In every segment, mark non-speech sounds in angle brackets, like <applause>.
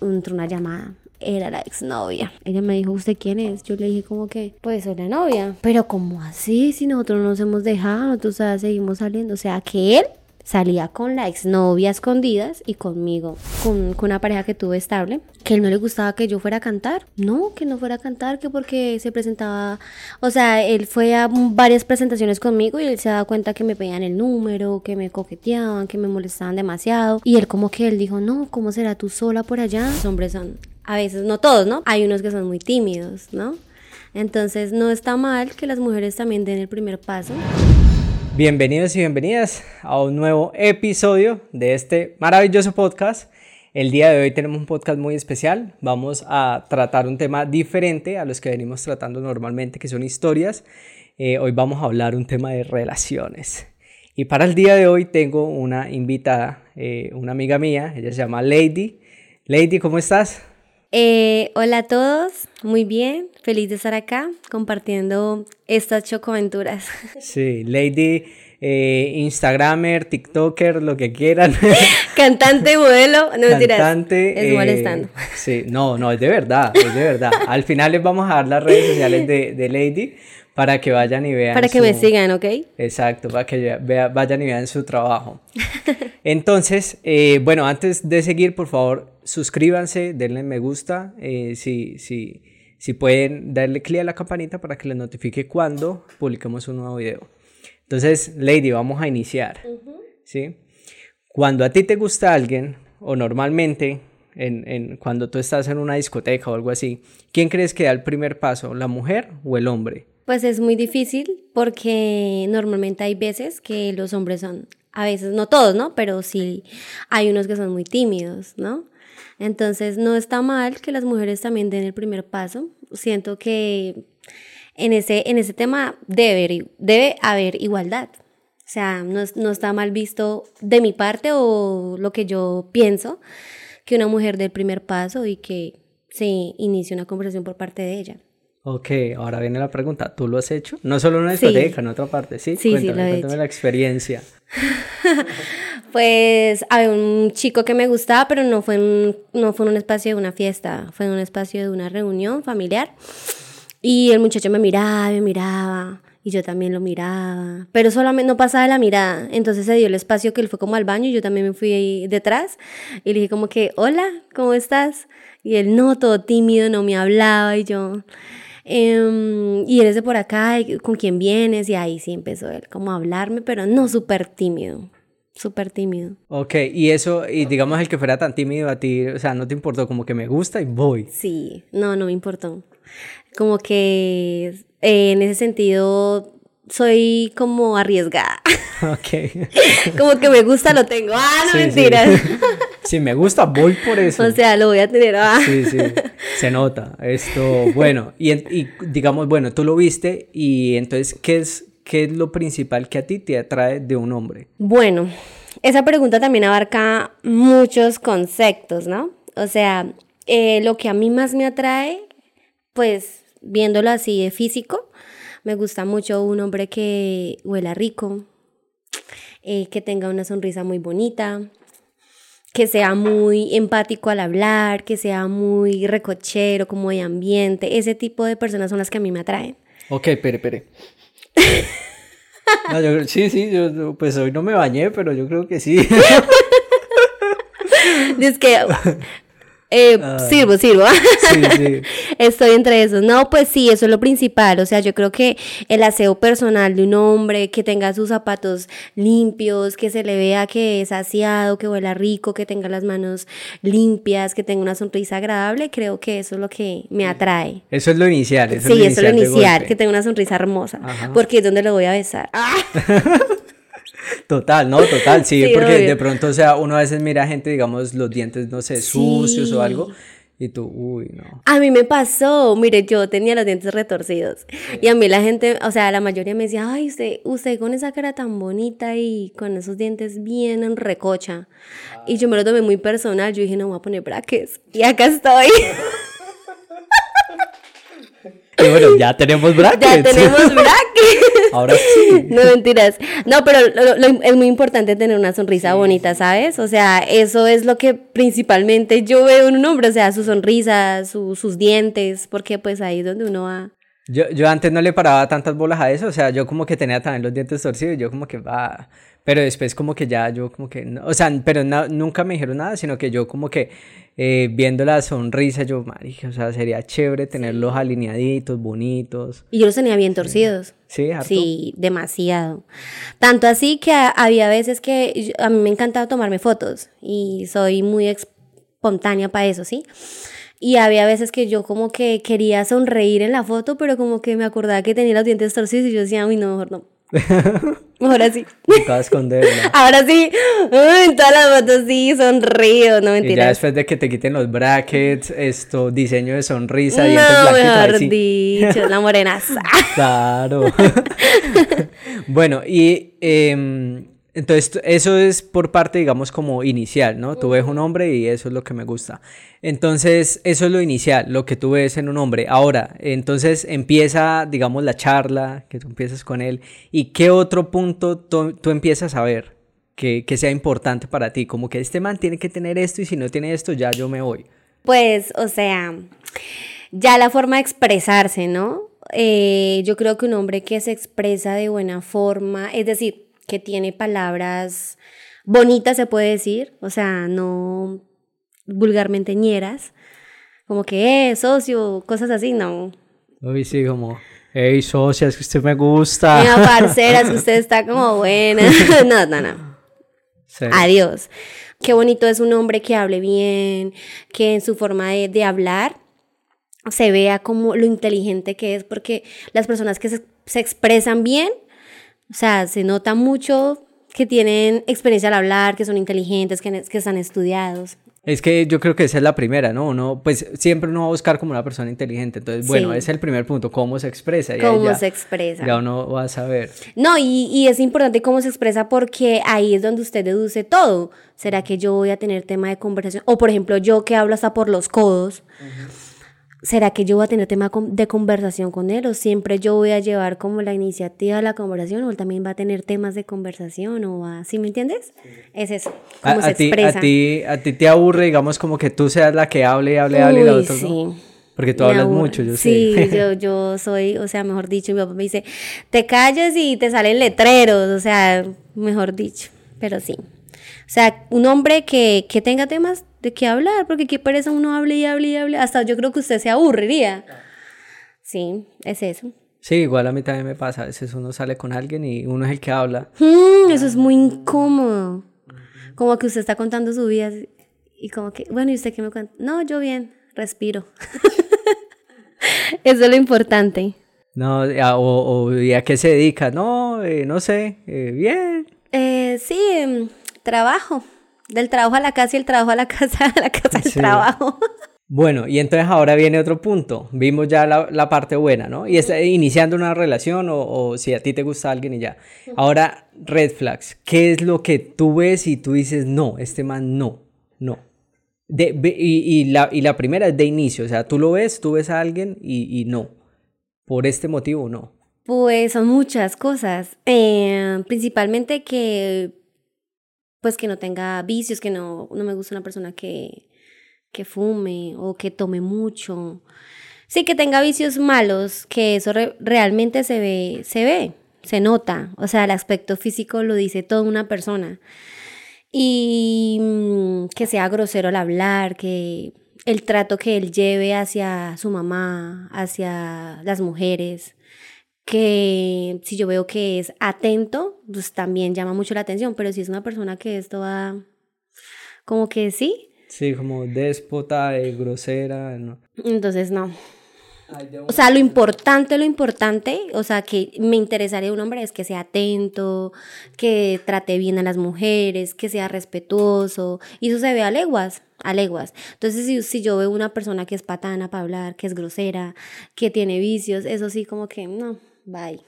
entró una llamada. Era la exnovia. Ella me dijo, ¿usted quién es? Yo le dije como que, pues soy la novia. Pero ¿cómo así? Si nosotros no nos hemos dejado, nosotros seguimos saliendo. O sea, que él salía con la exnovia escondidas y conmigo, con, una pareja que tuve estable, que él no le gustaba que yo fuera a cantar. No, que no fuera a cantar, que porque se presentaba, o sea, él fue a varias presentaciones conmigo y él se daba cuenta que me pedían el número, que me coqueteaban, que me molestaban demasiado. Y él como que él dijo, no, ¿cómo será tú sola por allá? Los hombres son, a veces, no todos, ¿no? Hay unos que son muy tímidos, ¿no? Entonces no está mal que las mujeres también den el primer paso. Bienvenidos y bienvenidas a un nuevo episodio de este maravilloso podcast. El día de hoy tenemos un podcast muy especial. Vamos a tratar un tema diferente a los que venimos tratando normalmente, que son historias. Eh, hoy vamos a hablar un tema de relaciones. Y para el día de hoy tengo una invitada, eh, una amiga mía, ella se llama Lady. Lady, ¿cómo estás? Eh, hola a todos, muy bien, feliz de estar acá compartiendo estas chocoaventuras. <laughs> Sí, Lady, eh, Instagramer, TikToker, lo que quieran. <laughs> Cantante, modelo, no Cantante, es molestando. Eh, <laughs> sí, no, no, es de verdad, es de verdad. Al final les vamos a dar las redes sociales de, de Lady para que vayan y vean. Para que me sigan, ¿ok? Exacto, para que vayan y vean su trabajo. Entonces, eh, bueno, antes de seguir, por favor, suscríbanse, denle me gusta, eh, si, si, si pueden darle clic a la campanita para que les notifique cuando publiquemos un nuevo video. Entonces, Lady, vamos a iniciar. ¿sí? Cuando a ti te gusta alguien, o normalmente en, en, cuando tú estás en una discoteca o algo así, ¿quién crees que da el primer paso, la mujer o el hombre? Pues es muy difícil porque normalmente hay veces que los hombres son, a veces, no todos, ¿no? Pero sí hay unos que son muy tímidos, ¿no? Entonces no está mal que las mujeres también den el primer paso. Siento que en ese, en ese tema debe, debe haber igualdad. O sea, no, no está mal visto de mi parte o lo que yo pienso que una mujer dé el primer paso y que se inicie una conversación por parte de ella. Ok, ahora viene la pregunta, ¿tú lo has hecho? No solo en una discoteca, en otra parte, ¿sí? Sí, sí, lo he cuéntame la experiencia. <laughs> pues había un chico que me gustaba, pero no fue, en, no fue un espacio de una fiesta, fue en un espacio de una reunión familiar. Y el muchacho me miraba, me miraba, y yo también lo miraba, pero solamente no pasaba de la mirada. Entonces se dio el espacio que él fue como al baño y yo también me fui ahí detrás y le dije como que, hola, ¿cómo estás? Y él no, todo tímido, no me hablaba y yo... Em, y eres de por acá, ¿con quién vienes? Y ahí sí empezó él como a hablarme, pero no súper tímido, súper tímido. Ok, y eso, y digamos el que fuera tan tímido a ti, o sea, no te importó, como que me gusta y voy. Sí, no, no me importó. Como que eh, en ese sentido soy como arriesgada. <laughs> Ok. como que me gusta, lo tengo. Ah, no mentiras. Si me gusta, voy por <laughs> eso. O sea, lo voy a tener. Ah. Sí, sí, se nota. Esto, bueno, y, y, digamos, bueno, tú lo viste y entonces, ¿qué es, ¿qué es lo principal que a ti te atrae de un hombre? Bueno, esa pregunta también abarca muchos conceptos, ¿no? O sea, eh, lo que a mí más me atrae, pues, viéndolo así de físico, me gusta mucho un hombre que huela rico, eh, que tenga una sonrisa muy bonita, que sea muy empático al hablar, que sea muy recochero, como de ambiente. Ese tipo de personas son las que a mí me atraen. Ok, pere, pere. <laughs> sí, sí, yo pues hoy no me bañé, pero yo creo que sí. <laughs> es que eh, sirvo, sirvo. Sí, sí. <laughs> Estoy entre esos. No, pues sí, eso es lo principal. O sea, yo creo que el aseo personal de un hombre, que tenga sus zapatos limpios, que se le vea que es aseado, que huela rico, que tenga las manos limpias, que tenga una sonrisa agradable, creo que eso es lo que me atrae. Eso es lo inicial. Eso sí, es eso es lo inicial, que tenga una sonrisa hermosa. Porque es donde lo voy a besar. <laughs> Total, no, total, sí, porque de pronto, o sea, uno a veces mira a gente, digamos, los dientes, no sé, sucios o algo, y tú, uy, no. A mí me pasó, mire, yo tenía los dientes retorcidos, y a mí la gente, o sea, la mayoría me decía, ay, usted, usted con esa cara tan bonita y con esos dientes bien en recocha, y yo me lo tomé muy personal, yo dije, no, voy a poner braques, y acá estoy. <laughs> Y bueno, ya tenemos brackets. Ya tenemos <laughs> brackets. Ahora sí. <laughs> No mentiras. No, pero lo- lo- es muy importante tener una sonrisa bonita, ¿sabes? O sea, eso es lo que principalmente yo veo en un hombre, o sea, su sonrisa, su- sus dientes, porque pues ahí es donde uno va. Yo, yo antes no le paraba tantas bolas a eso, o sea, yo como que tenía también los dientes torcidos, y yo como que va, pero después como que ya yo como que, no- o sea, pero na- nunca me dijeron nada, sino que yo como que eh, viendo la sonrisa, yo, marica, o sea, sería chévere tenerlos alineaditos, bonitos, Y yo los tenía bien torcidos. ¿sí? Harto? Sí, demasiado. Tanto así que había veces que yo- a mí me encantaba tomarme fotos y soy muy espontánea para eso, ¿sí? Y había veces que yo como que quería sonreír en la foto, pero como que me acordaba que tenía los dientes torcidos y yo decía, uy, no, mejor no. <laughs> Así. Tocaba esconderla. <laughs> Ahora sí, uy, en todas las fotos sí, sonrío, no Y ya mentiras. después de que te quiten los brackets, esto, diseño de sonrisa, dientes No, blanquitos, ahí mejor sí. <laughs> dicho, la morenaza. <laughs> Claro. bueno, y em, entonces eso es por parte, digamos, como inicial, ¿no? Tú ves un hombre y eso es lo que me gusta. Entonces, eso es lo inicial, lo que tú ves en un hombre. Ahora, entonces empieza, digamos, la charla, que tú empiezas con él. ¿Y qué otro punto tú, tú empiezas a ver que, que sea importante para ti? Como que este man tiene que tener esto y si no tiene esto, ya yo me voy. Pues, o sea, ya la forma de expresarse, ¿no? Eh, yo creo que un hombre que se expresa de buena forma, es decir, que tiene palabras bonitas, se puede decir, o sea, no vulgarmente ñeras, como que, eh, socio, cosas así, no. Uy, sí, como, hey, socia, es que usted me gusta. Venga, parceras, <laughs> usted está como buena. <laughs> no, no, no. Sí. Adiós. Qué bonito es un hombre que hable bien, que en su forma de, de hablar se vea como lo inteligente que es, porque las personas que se, se expresan bien, o sea, se nota mucho que tienen experiencia al hablar, que son inteligentes, que, que están estudiados. Es que yo creo que esa es la primera, ¿no? Uno, pues siempre uno va a buscar como una persona inteligente. Entonces, bueno, Sí. ese es el primer punto, cómo se expresa. y Cómo ya, se expresa. Ya uno va a saber. No, y, y es importante cómo se expresa porque ahí es donde usted deduce todo. ¿Será que yo voy a tener tema de conversación? O por ejemplo, yo que hablo hasta por los codos. ¿Será que yo voy a tener tema de conversación con él? ¿O siempre yo voy a llevar como la iniciativa de la conversación? ¿O él también va a tener temas de conversación? ¿O va... ¿Sí me entiendes? Es eso, A, cómo se a ti, expresa. a, ti, a ti te aburre, digamos, como que tú seas la que hable, hable, hable y la Uy, otra no. sí. Porque tú Me hablas aburre. mucho, yo sí, sé. <laughs> yo, yo soy, o sea, mejor dicho, mi papá me dice, te callas y te salen letreros, o sea, mejor dicho, pero sí. O sea, un hombre que, que tenga temas de qué hablar, porque qué pereza uno hable y hable y hable, hasta yo creo que usted se aburriría. Sí, es eso. Sí, igual a mí también me pasa. A veces uno sale con alguien y uno es el que habla. Mm, eso es muy incómodo. Como que usted está contando su vida y como que, bueno, ¿y usted qué me cuenta? No, yo bien, respiro. <laughs> eso es lo importante. No, o, o ¿y a qué se dedica? No, eh, no sé, eh, bien. Eh, sí, em, trabajo. Del trabajo a la casa y el trabajo a la <laughs> casa, a la casa del Sí. trabajo. Bueno, y entonces ahora viene otro punto. Vimos ya la, la parte buena, ¿no? Y está iniciando una relación o, o si a ti te gusta alguien y ya. Ahora, red flags. ¿Qué es lo que tú ves y tú dices, no, este man no, no? De, y, y la, y la primera es de inicio, o sea, tú lo ves, tú ves a alguien y, y no. Por este motivo, no. Pues son muchas cosas. Eh, principalmente que, pues que no tenga vicios, que no, no me gusta una persona que, que fume o que tome mucho. Sí, que tenga vicios malos, que eso re- realmente se ve, se ve, se nota. O sea, el aspecto físico lo dice toda una persona. Y mm, que sea grosero al hablar, que el trato que él lleve hacia su mamá, hacia las mujeres, que si yo veo que es atento, pues también llama mucho la atención, pero si es una persona que esto va como que sí, Sí, como déspota, eh, grosera, no. entonces no. O sea, lo importante, lo importante, o sea, que me interesaría un hombre es que sea atento, que trate bien a las mujeres, que sea respetuoso, y eso se ve a leguas, a leguas. Entonces, si, si yo veo una persona que es patana para hablar, que es grosera, que tiene vicios, eso sí como que, no, bye.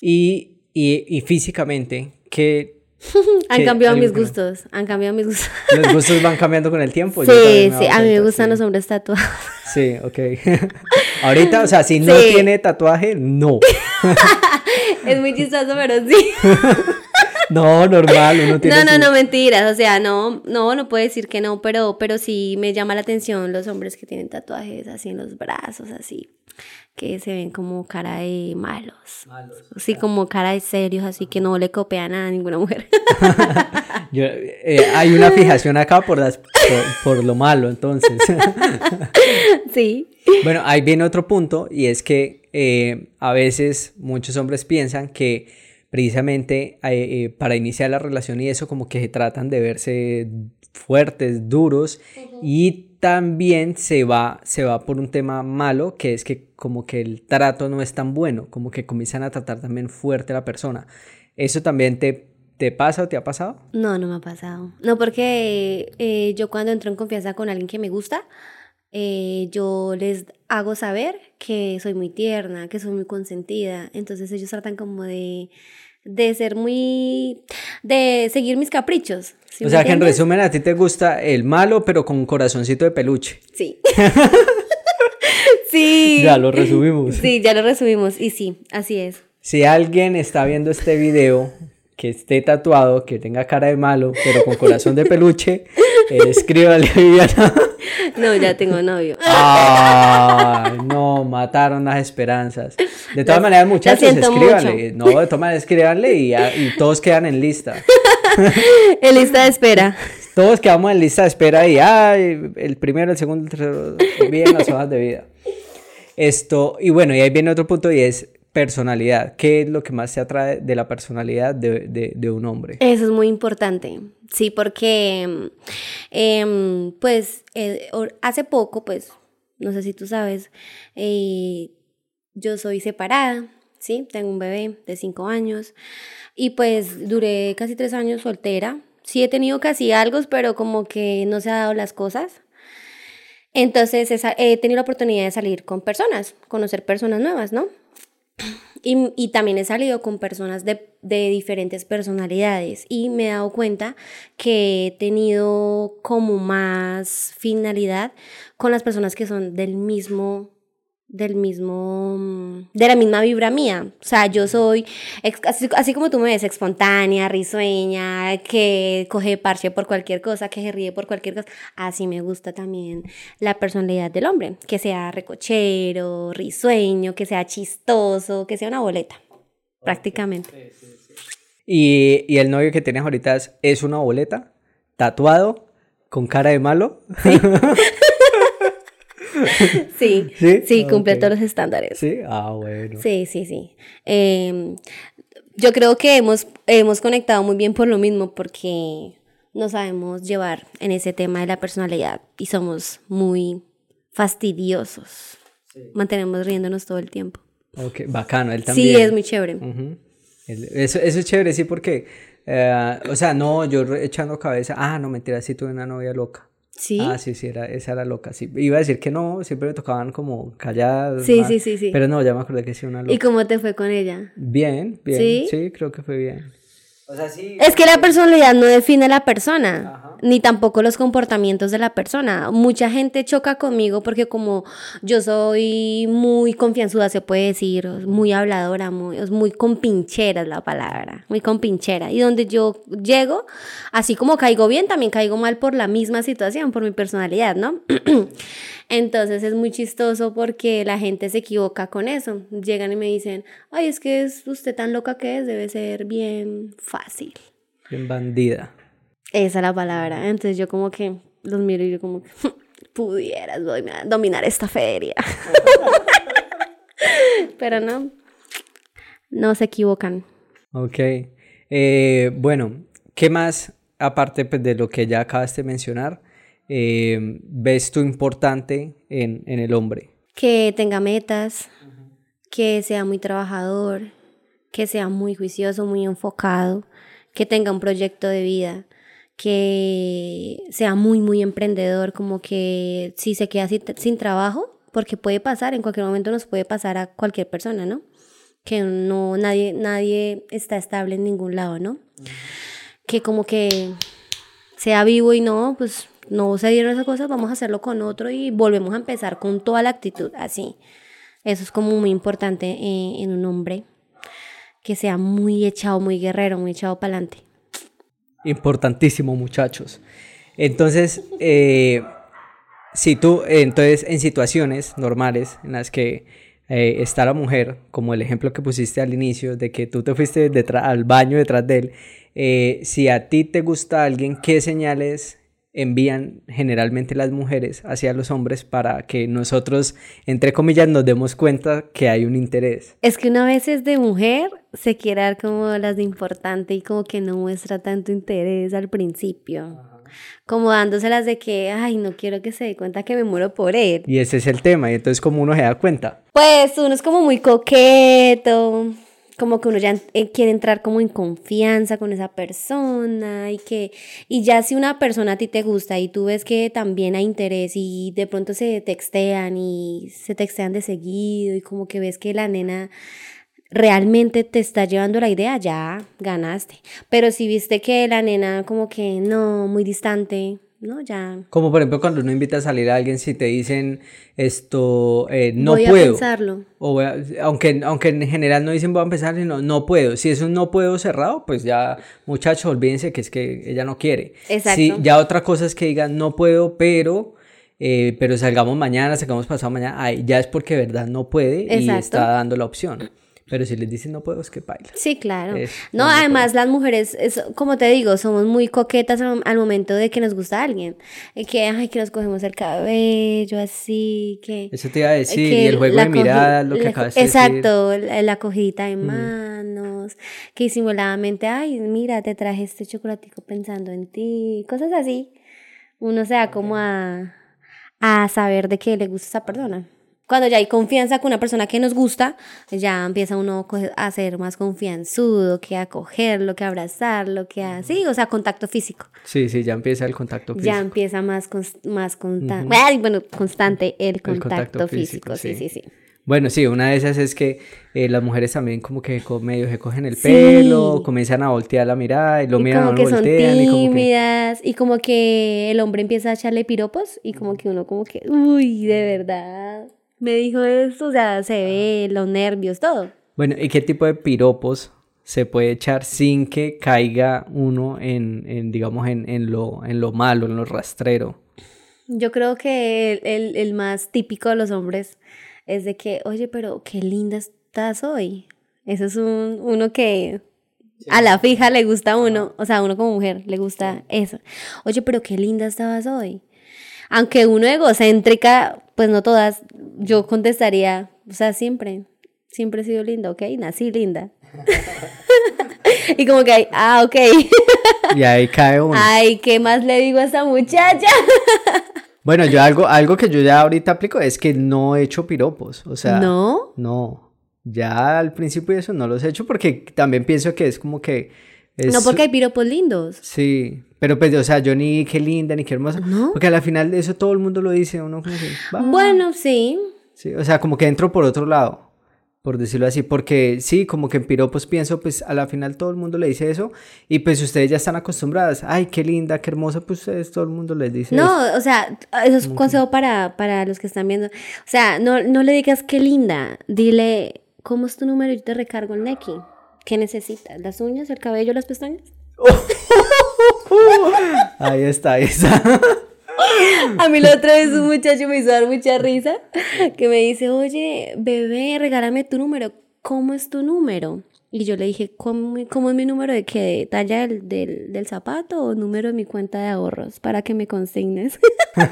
Y, y, y físicamente, ¿qué, <laughs> Han cambiado mis no. gustos, han cambiado mis gustos. <laughs> los gustos van cambiando con el tiempo? Yo Sí, sí, a mí me gustan sí. los hombres tatuados. Sí, ok. <laughs> Ahorita, o sea, si no Sí. tiene tatuaje, no. es muy chistoso, pero sí. No, normal, uno tiene No, no, su- no, mentiras. O sea, no, no, no puedo decir que no, pero, pero sí me llama la atención los hombres que tienen tatuajes así en los brazos, así, que se ven como cara de malos. Sí, como cara de serios, así que no le copian a ninguna mujer. <laughs> Yo- eh, hay una fijación acá por, las, por, por lo malo, entonces. <laughs> sí. Bueno, ahí viene otro punto y es que eh, a veces muchos hombres piensan que precisamente eh, para iniciar la relación y eso como que se tratan de verse fuertes, duros y también se va, se va por un tema malo que es que como que el trato no es tan bueno, como que comienzan a tratar también fuerte a la persona. ¿Eso también te, te pasa o te ha pasado? No, no me ha pasado. No, porque eh, yo cuando entro en confianza con alguien que me gusta, eh, yo les hago saber que soy muy tierna, que soy muy consentida. Entonces ellos tratan como de, de ser muy... de seguir mis caprichos. ¿Sí o sea que en resumen a ti te gusta el malo pero con un corazoncito de peluche. Sí. <laughs> sí. Ya lo resumimos. Sí, ya lo resumimos. Y sí, así es. Si alguien está viendo este video que esté tatuado, que tenga cara de malo, pero con corazón de peluche, <laughs> escríbale a Viviana. No, ya tengo novio. Ay, no, mataron las esperanzas. De todas maneras, muchachos, escríbanle. No, de todas maneras, escríbanle y, y todos quedan en lista. <laughs> En lista de espera. Todos quedamos en lista de espera y ay, el primero, el segundo, el tercero, bien las hojas de vida. Esto, y bueno, y ahí viene otro punto y es personalidad. ¿Qué es lo que más te atrae de la personalidad de, de- un hombre? Eso es muy importante, sí, porque em, pues eh, hace poco, pues, no sé si tú sabes, eh, yo soy separada, sí, tengo un bebé de cinco años y pues duré casi tres años soltera. Sí he tenido casi algo, pero como que no se han dado las cosas. Entonces he tenido la oportunidad de salir con personas, conocer personas nuevas, ¿no? Y, y también he salido con personas de, de diferentes personalidades y me he dado cuenta que he tenido como más finalidad con las personas que son del mismo del mismo mm, de la misma vibra mía. O sea yo soy así, así como tú me ves espontánea risueña que coge parche por cualquier cosa que se ríe por cualquier cosa. Así me gusta también la personalidad del hombre que sea recochero risueño que sea chistoso que sea una boleta prácticamente. Y, y el novio que tienes ahorita es, es una boleta, tatuado, con cara de malo. <laughs> <laughs> sí ¿Sí? sí, cumple Ok. todos los estándares Sí, ah, bueno. Sí, sí, sí. Eh, yo creo que hemos, hemos conectado muy bien por lo mismo, porque nos sabemos llevar en ese tema de la personalidad y somos muy fastidiosos. Mantenemos riéndonos todo el tiempo. Ok, bacano, él también. Sí, es muy chévere. Eso, eso es chévere, sí, porque, eh, o sea, no, yo echando cabeza, ah, no, mentira, sí tuve una novia loca. Sí. Ah, sí, sí, era, esa era loca. Sí, iba a decir que no, siempre me tocaban como calladas. Sí, sí, sí, sí. Pero no, ya me acordé que sí, una ¿Y loca. cómo te fue con ella? Bien, bien. ¿Sí? ¿Sí? creo que fue bien. O sea, sí. Es que la personalidad no define a la persona, ni tampoco los comportamientos de la persona. Mucha gente choca conmigo porque como yo soy muy confianzuda, se puede decir, muy habladora, muy, muy compinchera es la palabra, muy compinchera. Y donde yo llego, así como caigo bien, también caigo mal por la misma situación, por mi personalidad, ¿no? <clears throat> Entonces es muy chistoso porque la gente se equivoca con eso. Llegan y me dicen, ay, es que es usted tan loca que es, debe ser bien fácil. Bien bandida. Esa es la palabra. Entonces yo como que los miro y yo como que pudieras dominar, dominar esta feria. <laughs> Pero no, no se equivocan. Ok. Eh, bueno, ¿qué más, aparte pues, de lo que ya acabaste de mencionar, eh, ves tú importante en, en el hombre? Que tenga metas, que sea muy trabajador, que sea muy juicioso, muy enfocado, que tenga un proyecto de vida, que sea muy, muy emprendedor, como que si se queda sin, trabajo, porque puede pasar, en cualquier momento nos puede pasar a cualquier persona, ¿no? Que no, nadie, nadie está estable en ningún lado, ¿no? Que como que sea vivo y no, pues no se dieron esas cosas, vamos a hacerlo con otro y volvemos a empezar con toda la actitud, así. Eso es como muy importante eh, en un hombre. que sea muy echado, muy guerrero, muy echado para adelante. Importantísimo, muchachos. Entonces, eh, si tú, entonces, en situaciones normales en las que eh, está la mujer, como el ejemplo que pusiste al inicio, de que tú te fuiste al baño detrás de él, eh, si a ti te gusta alguien, ¿qué señales envían generalmente las mujeres hacia los hombres para que nosotros, entre comillas, nos demos cuenta que hay un interés. Es que una vez es de mujer, se quiere dar como las de importante y como que no muestra tanto interés al principio. Como dándoselas de que, ay, no quiero que se dé cuenta que me muero por él. Y ese es el tema, y entonces como uno se da cuenta. Pues uno es como muy coqueto, como que uno ya eh, quiere entrar como en confianza con esa persona y que y ya si una persona a ti te gusta y tú ves que también hay interés y de pronto se textean y se textean de seguido y como que ves que la nena realmente te está llevando la idea, ya ganaste. Pero si viste que la nena como que no, muy distante, ¿no? Ya. Como por ejemplo cuando uno invita a salir a alguien, si te dicen esto, eh, no voy puedo. A pensarlo. O aunque, aunque en general no dicen voy a empezar, sino no puedo. Si es un no puedo cerrado, pues ya, muchachos, olvídense que es que ella no quiere. Exacto. Si, ya otra cosa es que digan no puedo, pero. Eh, pero salgamos mañana, salgamos pasado mañana, ay, ya es porque verdad no puede y está dando la opción. Pero si les dicen no puedo, es que baila. Sí, claro. no, además las mujeres, es, como te digo, somos muy coquetas al, momento de que nos gusta alguien. Que, ay, que nos cogemos el cabello, así, que... Eso te iba a decir, y el juego de miradas, lo que acabas de decir. Exacto, la, cogida de manos, que disimuladamente, ay, mira, te traje este chocolatico pensando en ti, cosas así. Uno se da como a, a saber de qué le gusta esa persona. Cuando ya hay confianza con una persona que nos gusta, ya empieza uno a ser más confianzudo, que a cogerlo, que a abrazarlo, que a... Sí, o sea, contacto físico. Sí, sí, ya empieza el contacto físico. Ya empieza más, más constante, bueno, constante el contacto, físico, sí, sí, sí. Bueno, sí, una de esas es que eh, las mujeres también como que medio se cogen el pelo, comienzan a voltear la mirada y lo miran, como que son tímidas y como que el hombre empieza a echarle piropos y como que uno como que, uy, de verdad me dijo esto, o sea, se ve los nervios, todo. Bueno, ¿y qué tipo de piropos se puede echar sin que caiga uno en, digamos, en, lo, en lo malo, en lo rastrero? Yo creo que el, el, más típico de los hombres es de que, oye, pero qué linda estás hoy. Eso es un, uno que a la fija le gusta a uno, o sea, a uno como mujer le gusta eso. Oye, pero qué linda estabas hoy. Aunque uno egocéntrica, pues no todas, yo contestaría, o sea, siempre, siempre he sido linda, ¿ok? Nací linda. <laughs> y como que, ah, ok. y ahí cae uno. Ay, ¿qué más le digo a esa muchacha? <laughs> bueno, yo algo, algo que yo ya ahorita aplico es que no he hecho piropos, o sea. ¿No? No. Ya al principio eso no los he hecho porque también pienso que es como que... no porque hay piropos lindos. Sí, pero pues, o sea, yo ni qué linda, ni qué hermosa. ¿No? Porque al final de eso todo el mundo lo dice, uno como que... Bueno, sí. Sí, o sea, como que entro por otro lado, por decirlo así, porque sí, como que en piropos pienso, pues a la final todo el mundo le dice eso y pues ustedes ya están acostumbradas, ay, qué linda, qué hermosa, pues ustedes todo el mundo les dice no, o sea, eso es un consejo para, para los que están viendo. O sea, no, no le digas qué linda, dile, ¿cómo es tu número? y Yo te recargo el Neki. ¿Qué necesitas? ¿Las uñas, el cabello, las pestañas? <laughs> ahí está, ahí está. A mí la otra vez un muchacho me hizo dar mucha risa que me dice, oye, bebé, regálame tu número. ¿Cómo es tu número? Y yo le dije, ¿cómo, cómo es mi número de qué? ¿De talla del, del, del, zapato o número de mi cuenta de ahorros? Para que me consignes. <laughs>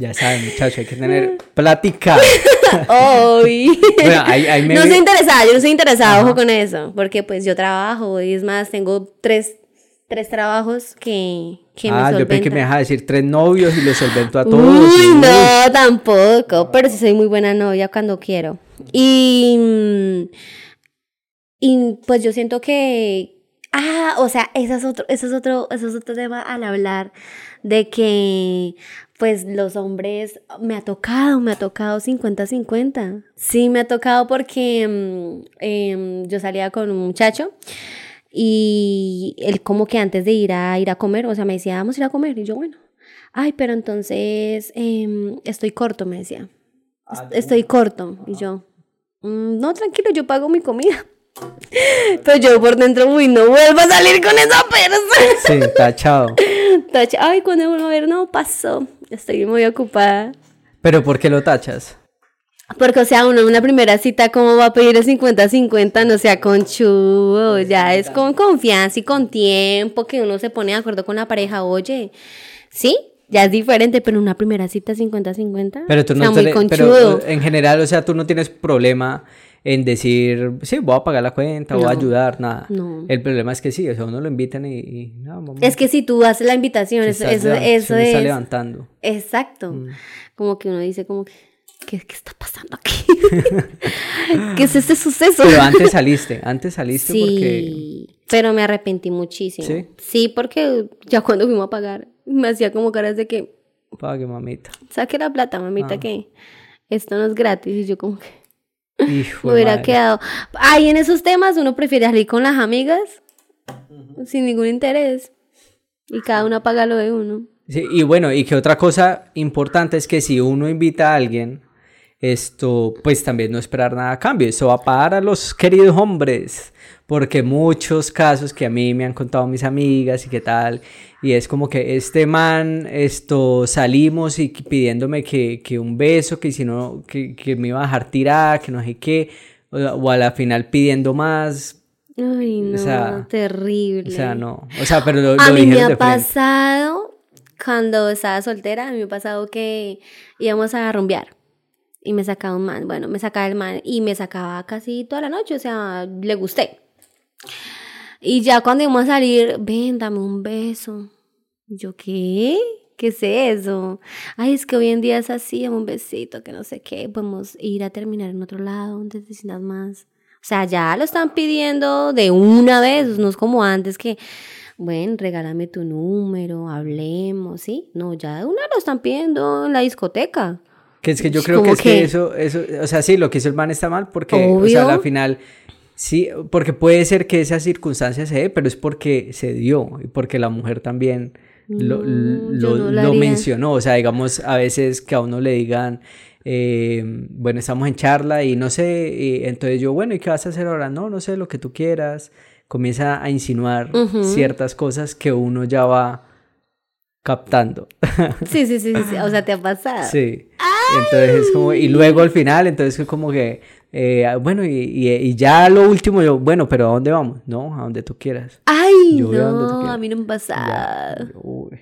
ya saben, muchachos, hay que tener <laughs> plática. <laughs> bueno, ahí, me... No soy interesada, yo no soy interesada, ojo con eso. Porque pues yo trabajo y es más, tengo tres tres trabajos que, que ah, me yo pensé que me deja decir tres novios y los solvento a todos. Uy, no, tampoco, pero sí soy muy buena novia cuando quiero. Y, y pues yo siento que, ah, o sea, ese es otro, ese es otro, ese es otro tema al hablar de que pues los hombres me ha tocado, me ha tocado 50-50. Sí, me ha tocado porque mm, em, yo salía con un muchacho y él como que antes de ir a ir a comer, o sea, me decía, vamos a ir a comer. Y yo, bueno, ay, pero entonces em, estoy corto, me decía. Ah, estoy corto. Y yo, "Mm, no, tranquilo, yo pago mi comida. <laughs> Pero yo por dentro, uy, no vuelvo a salir con esa persona. Sí, tachado. <laughs> <laughs> Tacha, Ay, cuando vuelvo a ver, no, pasó. Estoy muy ocupada. Pero ¿por qué lo tachas? Porque, o sea, uno en una primera cita, ¿cómo va a pedir el 50-50? No sea conchudo, ya es con confianza y con tiempo que uno se pone de acuerdo con la pareja. Oye, ¿sí? Ya es diferente, pero en una primera cita 50-50. Pero tú no está muy te- conchudo. pero en general, o sea, tú no tienes problema en decir, sí, voy a pagar la cuenta, voy a ayudar, nada. No. El problema es que sí, o sea, uno lo invitan y, y, no, Es que si tú haces la invitación, eso, eso, se está es. levantando. Exacto. Mm. Como que uno dice, como que, ¿qué, qué está pasando aquí? <laughs> ¿Qué es este suceso? Pero antes <laughs> saliste, antes saliste porque... Sí, pero me arrepentí muchísimo. ¿Sí? ¿Sí? porque ya cuando fuimos a pagar, me hacía como caras de que, Pague, mamita. saque la plata, mamita, Ah. que esto no es gratis. Y yo como que Hijo me de hubiera madre. quedado. Ahí en esos temas uno prefiere salir con las amigas sin ningún interés. Y cada una paga lo de uno. Sí, y bueno, y que otra cosa importante es que si uno invita a alguien, esto, pues también no esperar nada a cambio. Eso va para los queridos hombres, porque muchos casos que a mí me han contado mis amigas y qué tal, y es como que este man, esto, salimos y pidiéndome que, que un beso, que si no, que, que me iba a dejar tirada, que no sé qué, o, o a la final pidiendo más, Ay, no, sea, terrible. o sea, no, o sea, pero lo, A lo mí me ha pasado, cuando estaba soltera, a mí me ha pasado que íbamos a rumbear. Y me sacaba un man, bueno, me sacaba el man y me sacaba casi toda la noche, o sea, le gusté. Y ya cuando íbamos a salir, ven, dame un beso. Yo, ¿qué? ¿Qué es eso? Ay, es que hoy en día es así, un besito, que no sé qué. Podemos ir a terminar en otro lado, antes de nada más. O sea, ya lo están pidiendo de una vez, no es como antes que, bueno, regálame tu número, hablemos, ¿sí? No, ya de una lo están pidiendo en la discoteca. Que es que yo creo que es que eso, eso, o sea, sí, lo que hizo el man está mal porque, o sea, Obvio. al final, sí, porque puede ser que esa circunstancia se dé, pero es porque se dio y porque la mujer también lo, No, lo, yo no lo lo haría. mencionó, o sea, digamos, a veces que a uno le digan, eh, bueno, estamos en charla y no sé, y entonces yo, bueno, ¿y qué vas a hacer ahora? No, no sé, lo que tú quieras, comienza a insinuar ciertas cosas que uno ya va captando. Sí, sí, sí, sí, o sea, te ha <laughs> pasado. Sí. Entonces es como, y luego al final, entonces es como que, eh, bueno, y, y- y ya lo último, yo, bueno, pero ¿a dónde vamos? No, a donde tú quieras. Ay, Yo a no, quieras. a mí no me ha Ya. pasado. Uy.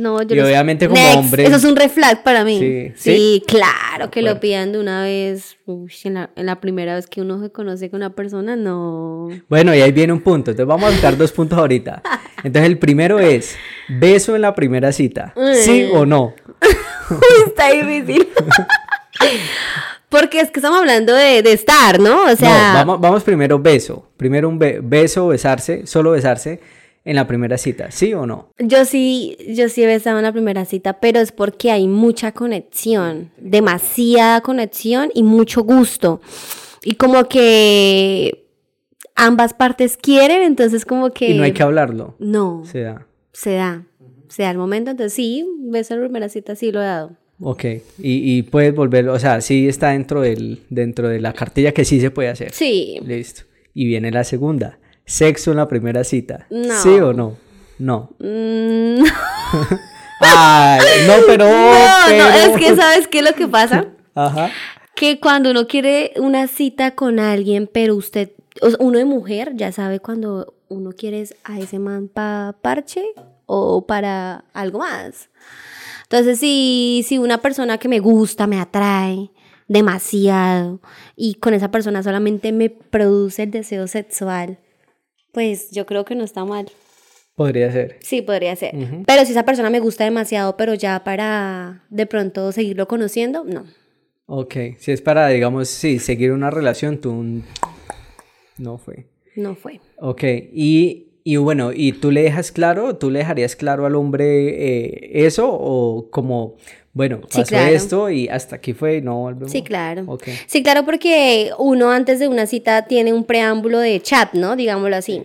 No, yo Y no sé. obviamente como Next, hombre- Eso es un red flag para mí. Sí, Sí, ¿sí? claro, que Bueno. lo pidan de una vez. Uy, en, la, en la primera vez que uno se conoce con una persona, no. Bueno, y ahí viene un punto. Entonces vamos a buscar dos puntos ahorita. <laughs> Entonces el primero es, beso en la primera cita. ¿Sí o no? <laughs> Está difícil. <laughs> Porque es que estamos hablando de, de estar, ¿no? O sea, no, vamos, vamos primero beso. Primero un be- beso, besarse, solo besarse en la primera cita. ¿Sí o no? yo sí, yo sí he besado en la primera cita, pero es porque hay mucha conexión, demasiada conexión y mucho gusto. Y como que ambas partes quieren, entonces como que... Y no hay que hablarlo. No, O sea, se da, se da el momento, entonces sí, beso en la primera cita, sí lo he dado. ok. Y, y puedes volver, o sea, sí está dentro, del, dentro de la cartilla que sí se puede hacer. Sí, Listo. Y viene la segunda. Sexo en la primera cita. No. ¿Sí o no? No. Mm, <laughs> Ay, no, pero... <laughs> no, pero... no, es que ¿sabes qué es lo que pasa? <laughs> Ajá. Que cuando uno quiere una cita con alguien, pero usted, uno de mujer, ya sabe cuando uno quiere a ese man para parche o para algo más. Entonces, si, si una persona que me gusta, me atrae demasiado y con esa persona solamente me produce el deseo sexual, pues yo creo que no está mal. Podría ser. Sí, podría ser. Pero si esa persona me gusta demasiado, pero ya para de pronto seguirlo conociendo, no. Ok. Si es para, digamos, sí, seguir una relación, tú... un- No fue. No fue. Ok. Y, y bueno, ¿y tú le dejas claro, tú le dejarías claro al hombre eh, eso o como, bueno, Sí, pasó claro. esto y hasta aquí fue y no volvemos? Sí, claro. Ok. Sí, claro, porque uno antes de una cita tiene un preámbulo de chat, ¿no? Digámoslo así.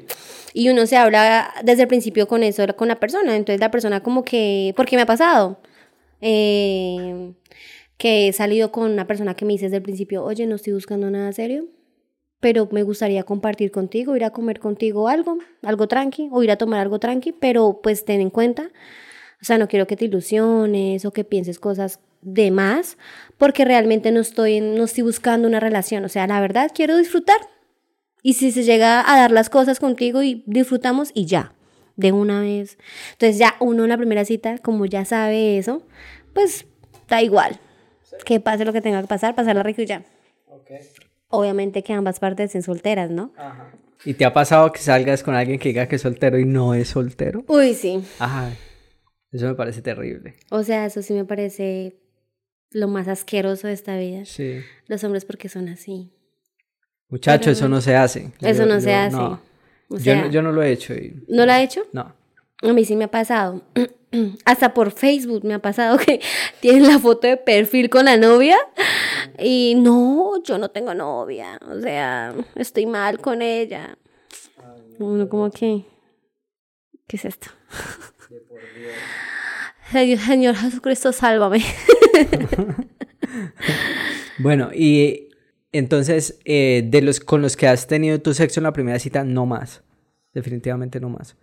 Y uno se habla desde el principio con eso, con la persona. Entonces la persona como que, ¿por qué me ha pasado? Eh, que he salido con una persona que me dice desde el principio, oye, no estoy buscando nada serio, pero me gustaría compartir contigo, ir a comer contigo algo, algo tranqui, o ir a tomar algo tranqui, pero pues ten en cuenta, o sea, no quiero que te ilusiones o que pienses cosas de más, porque realmente no estoy, no estoy buscando una relación, o sea, la verdad quiero disfrutar. Y si se llega a dar las cosas contigo y disfrutamos y ya, de una vez. Entonces ya uno en la primera cita, como ya sabe eso, pues da igual. Que pase lo que tenga que pasar, pasar la rico y ya. Obviamente que ambas partes estén solteras, ¿no? Ajá. ¿Y te ha pasado que salgas con alguien que diga que es soltero y no es soltero? Uy, sí. Ajá. Eso me parece terrible. O sea, eso sí me parece lo más asqueroso de esta vida. Sí. Los hombres porque son así. Muchacho, eso no se hace. Eso Yo- no se hace. no. O Yo no, yo no lo he hecho. y- ¿No lo ha hecho? No. A mí sí me ha pasado. <clears throat> Hasta por Facebook me ha pasado que <laughs> tienen la foto de perfil con la novia y no, yo no tengo novia. O sea, estoy mal con ella. Uno como que, ¿qué es esto? <laughs> Señor, Jesucristo, sálvame. <laughs> Bueno, y entonces, eh, de los con los que has tenido tu sexo en la primera cita, no más. Definitivamente no más.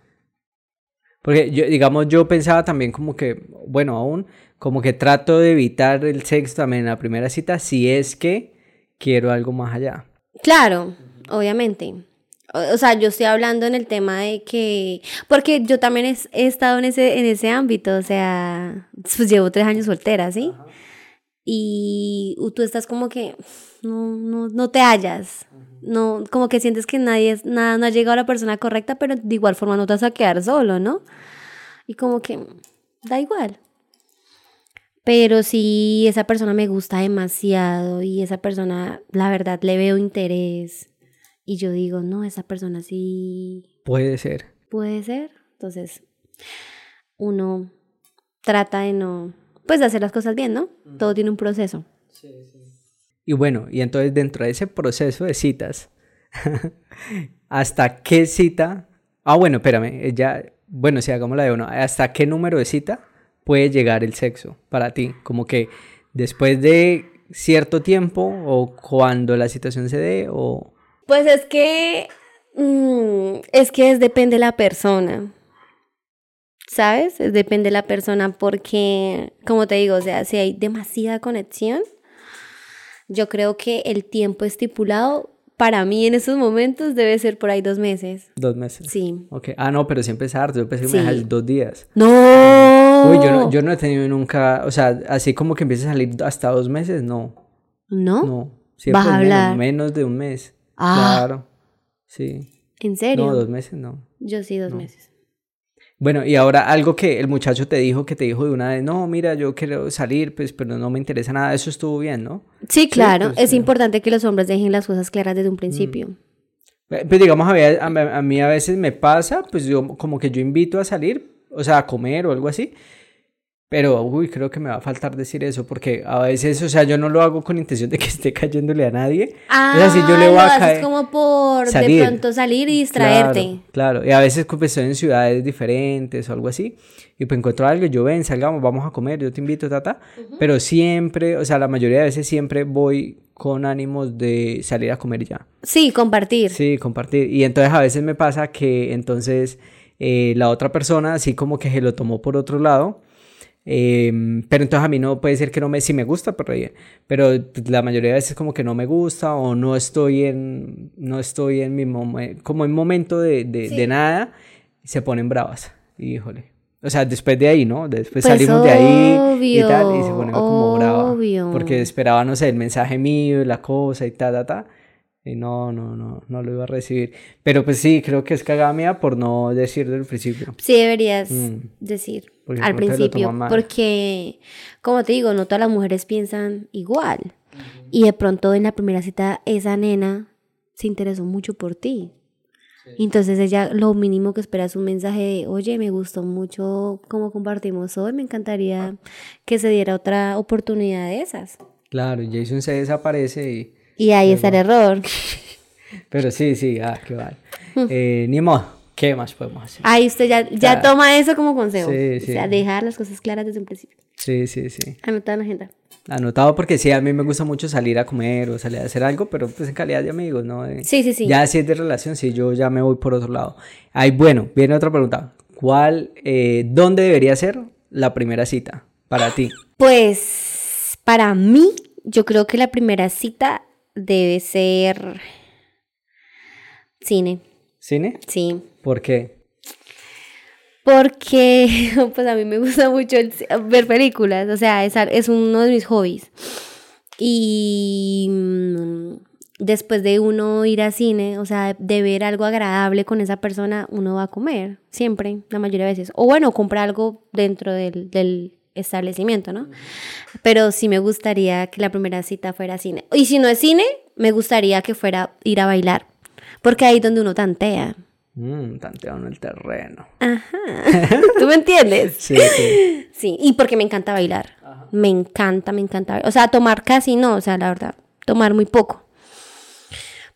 Porque yo, digamos, yo pensaba también como que, bueno, aún, como que trato de evitar el sexo también en la primera cita si es que quiero algo más allá. Claro, obviamente. O, sea, yo estoy hablando en el tema de que, porque yo también he, he estado en ese, en ese ámbito, o sea, pues llevo tres años soltera, ¿sí? Y tú estás como que no, no, no te hallas, no, como que sientes que nadie, es- nada, no ha llegado a la persona correcta, pero de igual forma no te vas a quedar solo, ¿no? Y como que da igual. Pero si esa persona me gusta demasiado y esa persona, la verdad, le veo interés y yo digo, no, esa persona sí Puede ser. puede ser. Entonces, uno trata de no, pues de hacer las cosas bien, ¿no? Todo tiene un proceso. Y bueno, y entonces dentro de ese proceso de citas, <laughs> ¿hasta qué cita? Ah, bueno, espérame, eh, ya, bueno, si hagamos la de uno, ¿hasta qué número de cita puede llegar el sexo para ti? Como que después de cierto tiempo o cuando la situación se dé o... Pues es que, mm, es que es, depende de la persona. ¿Sabes? Es depende de la persona porque, como te digo, o sea, si hay demasiada conexión, yo creo que el tiempo estipulado para mí en esos momentos debe ser por ahí dos meses. Dos meses. Sí. Ok. Ah, no, pero siempre es harto. Yo pensé que Sí. me dejas dos días. ¡No! Uy, yo no, yo no he tenido nunca, o sea, así como que empiece a salir hasta dos meses, no. ¿No? No. ¿Vas Siempre menos, hablar? menos de un mes. Ah. Claro. Sí. ¿En serio? No, dos meses no. Yo sí, dos meses. Bueno, y ahora algo que el muchacho te dijo, que te dijo de una vez, no, mira, yo quiero salir, pues, pero no me interesa nada, eso estuvo bien, ¿no? Sí, claro. pues, es sí. importante que los hombres dejen las cosas claras desde un principio. Eh, Pues digamos, a, ve- a, a mí a veces me pasa, pues yo como que yo invito a salir, o sea, a comer o algo así, pero, uy, creo que me va a faltar decir eso, porque a veces, o sea, yo no lo hago con intención de que <laughs> esté cayéndole a nadie. Ah, o sea, si yo le voy lo a caer... como por salir. de pronto salir y distraerte. Claro, claro. Y a veces pues, estoy en ciudades diferentes o algo así. Y pues encuentro algo, yo ven, salgamos, vamos a comer, yo te invito, tata. Pero siempre, o sea, la mayoría de veces siempre voy con ánimos de salir a comer ya. Sí, compartir. Sí, compartir. Y entonces a veces me pasa que entonces eh, la otra persona así como que se lo tomó por otro lado. Em, pero entonces a mí no puede ser que no me, si me gusta, pero, pero pues, la mayoría de veces como que no me gusta o no estoy en, no estoy en mi momento, como en momento de, de, de nada, se ponen bravas. Y híjole. O sea, después de ahí, ¿no? Después Pues salimos de ahí y tal, y se obvio, ponen como brava. obvio. Porque esperaba, no sé, el mensaje mío y la cosa y ta, ta, ta. Y no, no, no, no lo iba a recibir. Pero pues sí, creo que es cagada mía por no decir del principio. Sí deberías Mm. decir Porque al principio, porque como te digo, no todas las mujeres piensan igual. Y de pronto en la primera cita esa nena se interesó mucho por ti. Entonces ella lo mínimo que espera es un mensaje de, oye, me gustó mucho cómo compartimos hoy, me encantaría que se diera otra oportunidad de esas. Claro, Jason se desaparece y... Y ahí está el error. <laughs> Pero sí, sí, ah, qué mal. <laughs> Eh, ni modo. ¿Qué más podemos hacer? Ahí usted ya, ya toma eso como consejo. Sí, O sí. sea, dejar las cosas claras desde un principio. Sí, sí, sí. Anotar en la agenda. Anotado porque sí, a mí me gusta mucho salir a comer o salir a hacer algo, pero pues en calidad de amigos, ¿no? De- Sí, sí, sí. Ya si es de relación, sí, yo ya me voy por otro lado. Ay, bueno, viene otra pregunta. ¿Cuál, eh, dónde debería ser la primera cita para ti? Pues para mí, yo creo que la primera cita debe ser cine. ¿Cine? Sí. ¿Por qué? Porque, <laughs> pues a mí me gusta mucho ver películas, o sea, es, es uno de mis hobbies. Y mm, después de uno ir al cine, o sea, de ver algo agradable con esa persona, uno va a comer, siempre, la mayoría de veces. O bueno, comprar algo dentro del, del establecimiento, ¿no? Pero sí me gustaría que la primera cita fuera cine. Y si no es cine, me gustaría que fuera ir a bailar, porque ahí es donde uno tantea. Mmm, tanteando el terreno. Ajá. <laughs> ¿Tú me entiendes? Sí, sí. Sí, y porque me encanta bailar. Me encanta, me encanta. bailar. O sea, tomar casi no, o sea, la verdad, tomar muy poco.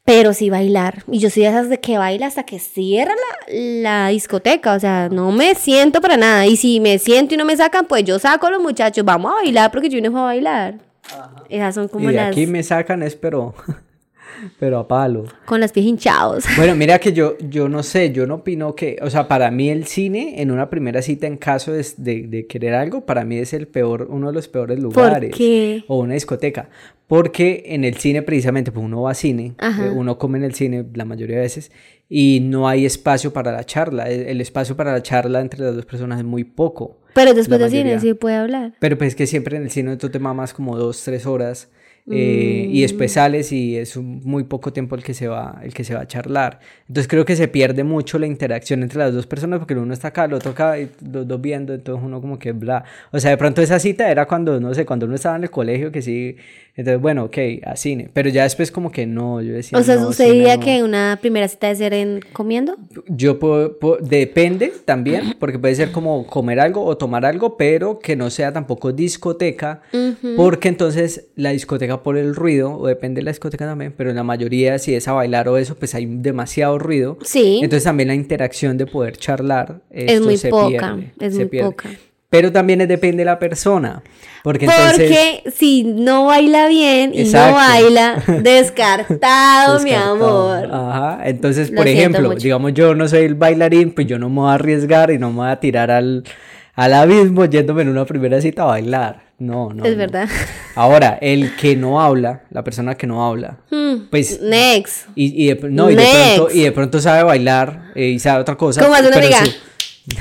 Pero sí bailar. Y yo soy de esas de que baila hasta que cierra la, la discoteca. O sea, no me siento para nada. Y si me siento y no me sacan, pues yo saco a los muchachos. Vamos a bailar porque yo no voy a bailar. Esas son Y como de las... aquí me sacan es pero, a palo. Con las pies hinchados. <laughs> Bueno, mira que yo, yo no sé, yo no opino que, o sea, para mí el cine en una primera cita en caso de, de- de querer algo, para mí es el peor, uno de los peores lugares. qué? O una discoteca. Porque en el cine precisamente, pues uno va a cine, Ajá. eh, uno come en el cine la mayoría de veces y no hay espacio para la charla. El, el espacio para la charla entre las dos personas es muy poco. Pero después La de cine sí puede hablar. Pero pues es que siempre en el cine tú te mamas como dos, tres horas eh, y Mm. después sales y es un- muy poco tiempo el que se va, el que se va a charlar. Entonces creo que se pierde mucho la interacción entre las dos personas porque uno está acá, el otro acá y los dos viendo, entonces uno como que bla. O sea, de pronto esa cita era cuando, no sé, cuando uno estaba en el colegio que sí, entonces bueno, ok, a cine. Pero ya después como que no, yo decía... O sea, no, ¿usted cine diría no. que una primera cita debe ser en comiendo? Yo puedo, puedo- depende también, porque puede ser como comer algo o tomar algo, pero que no sea tampoco discoteca, porque entonces la discoteca por el ruido, o depende de la discoteca también, pero en la mayoría si es a bailar o eso, pues hay demasiado ruido. Sí. Entonces también la interacción de poder charlar Es muy se poca, pierde, es se muy pierde. poca. Pero también depende de la persona, porque entonces... Si no baila bien y Exacto. no baila, <laughs> descartado, mi amor. Ajá, entonces, Lo por ejemplo, mucho. digamos yo no soy el bailarín, pues yo no me voy a arriesgar y no me voy a tirar al, al abismo yéndome en una primera cita a bailar. No, no. es no. verdad. Ahora, el que no habla, la persona que no habla, Hmm, pues... Next. Y, y de, no, y de pronto, y de pronto sabe bailar eh, y sabe otra cosa. ¿Cómo hace una pero su-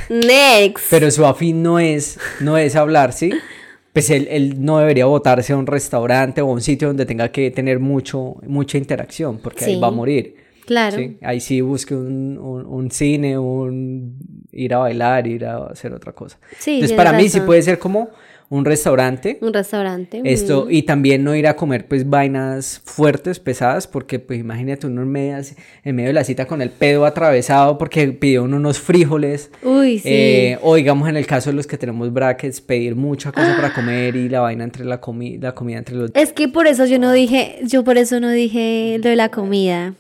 Next. pero su afín no es, no es hablar, ¿sí? Pues él, él no debería botarse a un restaurante o a un sitio donde tenga que tener mucho, mucha interacción, porque ahí va a morir. claro. ¿sí? Ahí sí busque un, un- un cine, un ir a bailar, ir a hacer otra cosa. Sí, Entonces para mí sí puede ser como un restaurante. Un restaurante. Esto, mm. y también no ir a comer pues vainas fuertes, pesadas, porque pues imagínate uno en medio, en medio de la cita con el pedo atravesado porque pidió uno unos frijoles. Uy, sí. Eh, o digamos en el caso de los que tenemos brackets, pedir mucha cosa para comer y la vaina entre la, comi la comida entre los... Es que por eso yo no dije, yo por eso no dije lo de la comida.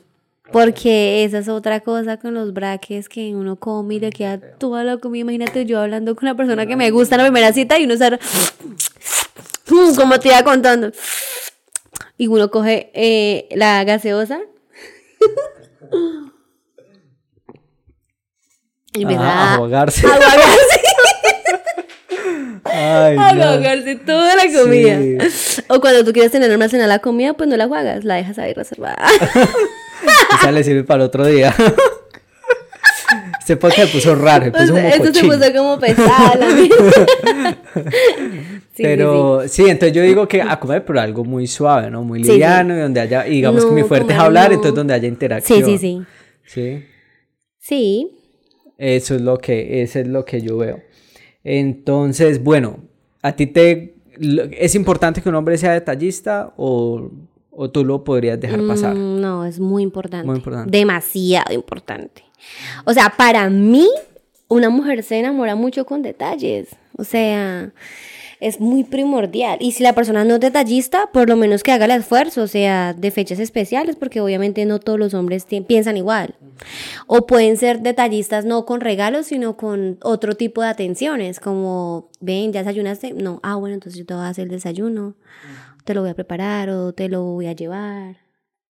Porque esa es otra cosa con los braques que uno come y le queda toda la comida. Imagínate yo hablando con una persona que me gusta en la primera cita y uno está como te iba contando. Y uno coge eh, la gaseosa. y empieza Ajá, a ahogarse. ahogarse, Ay, a no. ahogarse toda la comida. Sí. O cuando tú quieres tener almacenada la comida, pues no la juegas, la dejas ahí reservada. <laughs> <laughs> Esa le sirve para otro día. <laughs> Este podcast se puso raro, se O puso sea, como esto se puso como pesada la <laughs> vida. Sí, sí, pero sí, entonces yo digo que a comer, pero algo muy suave, ¿no? Muy liviano y donde haya, y digamos que mi No, fuerte es hablar, no. entonces donde haya interacción. Sí, sí, sí. Sí. Sí. Eso es lo que, eso es lo que yo veo. Entonces, bueno, ¿a ti te es importante que un hombre sea detallista o, o tú lo podrías dejar pasar? Mm, no, es muy importante. Muy importante. Demasiado importante. O sea, para mí, una mujer se enamora mucho con detalles. O sea, es muy primordial. Y si la persona no es detallista, por lo menos que haga el esfuerzo, o sea, de fechas especiales, porque obviamente no todos los hombres piensan igual. O pueden ser detallistas no con regalos, sino con otro tipo de atenciones, como, ven, ya desayunaste. No, ah, bueno, entonces yo te voy a hacer el desayuno, te lo voy a preparar o te lo voy a llevar.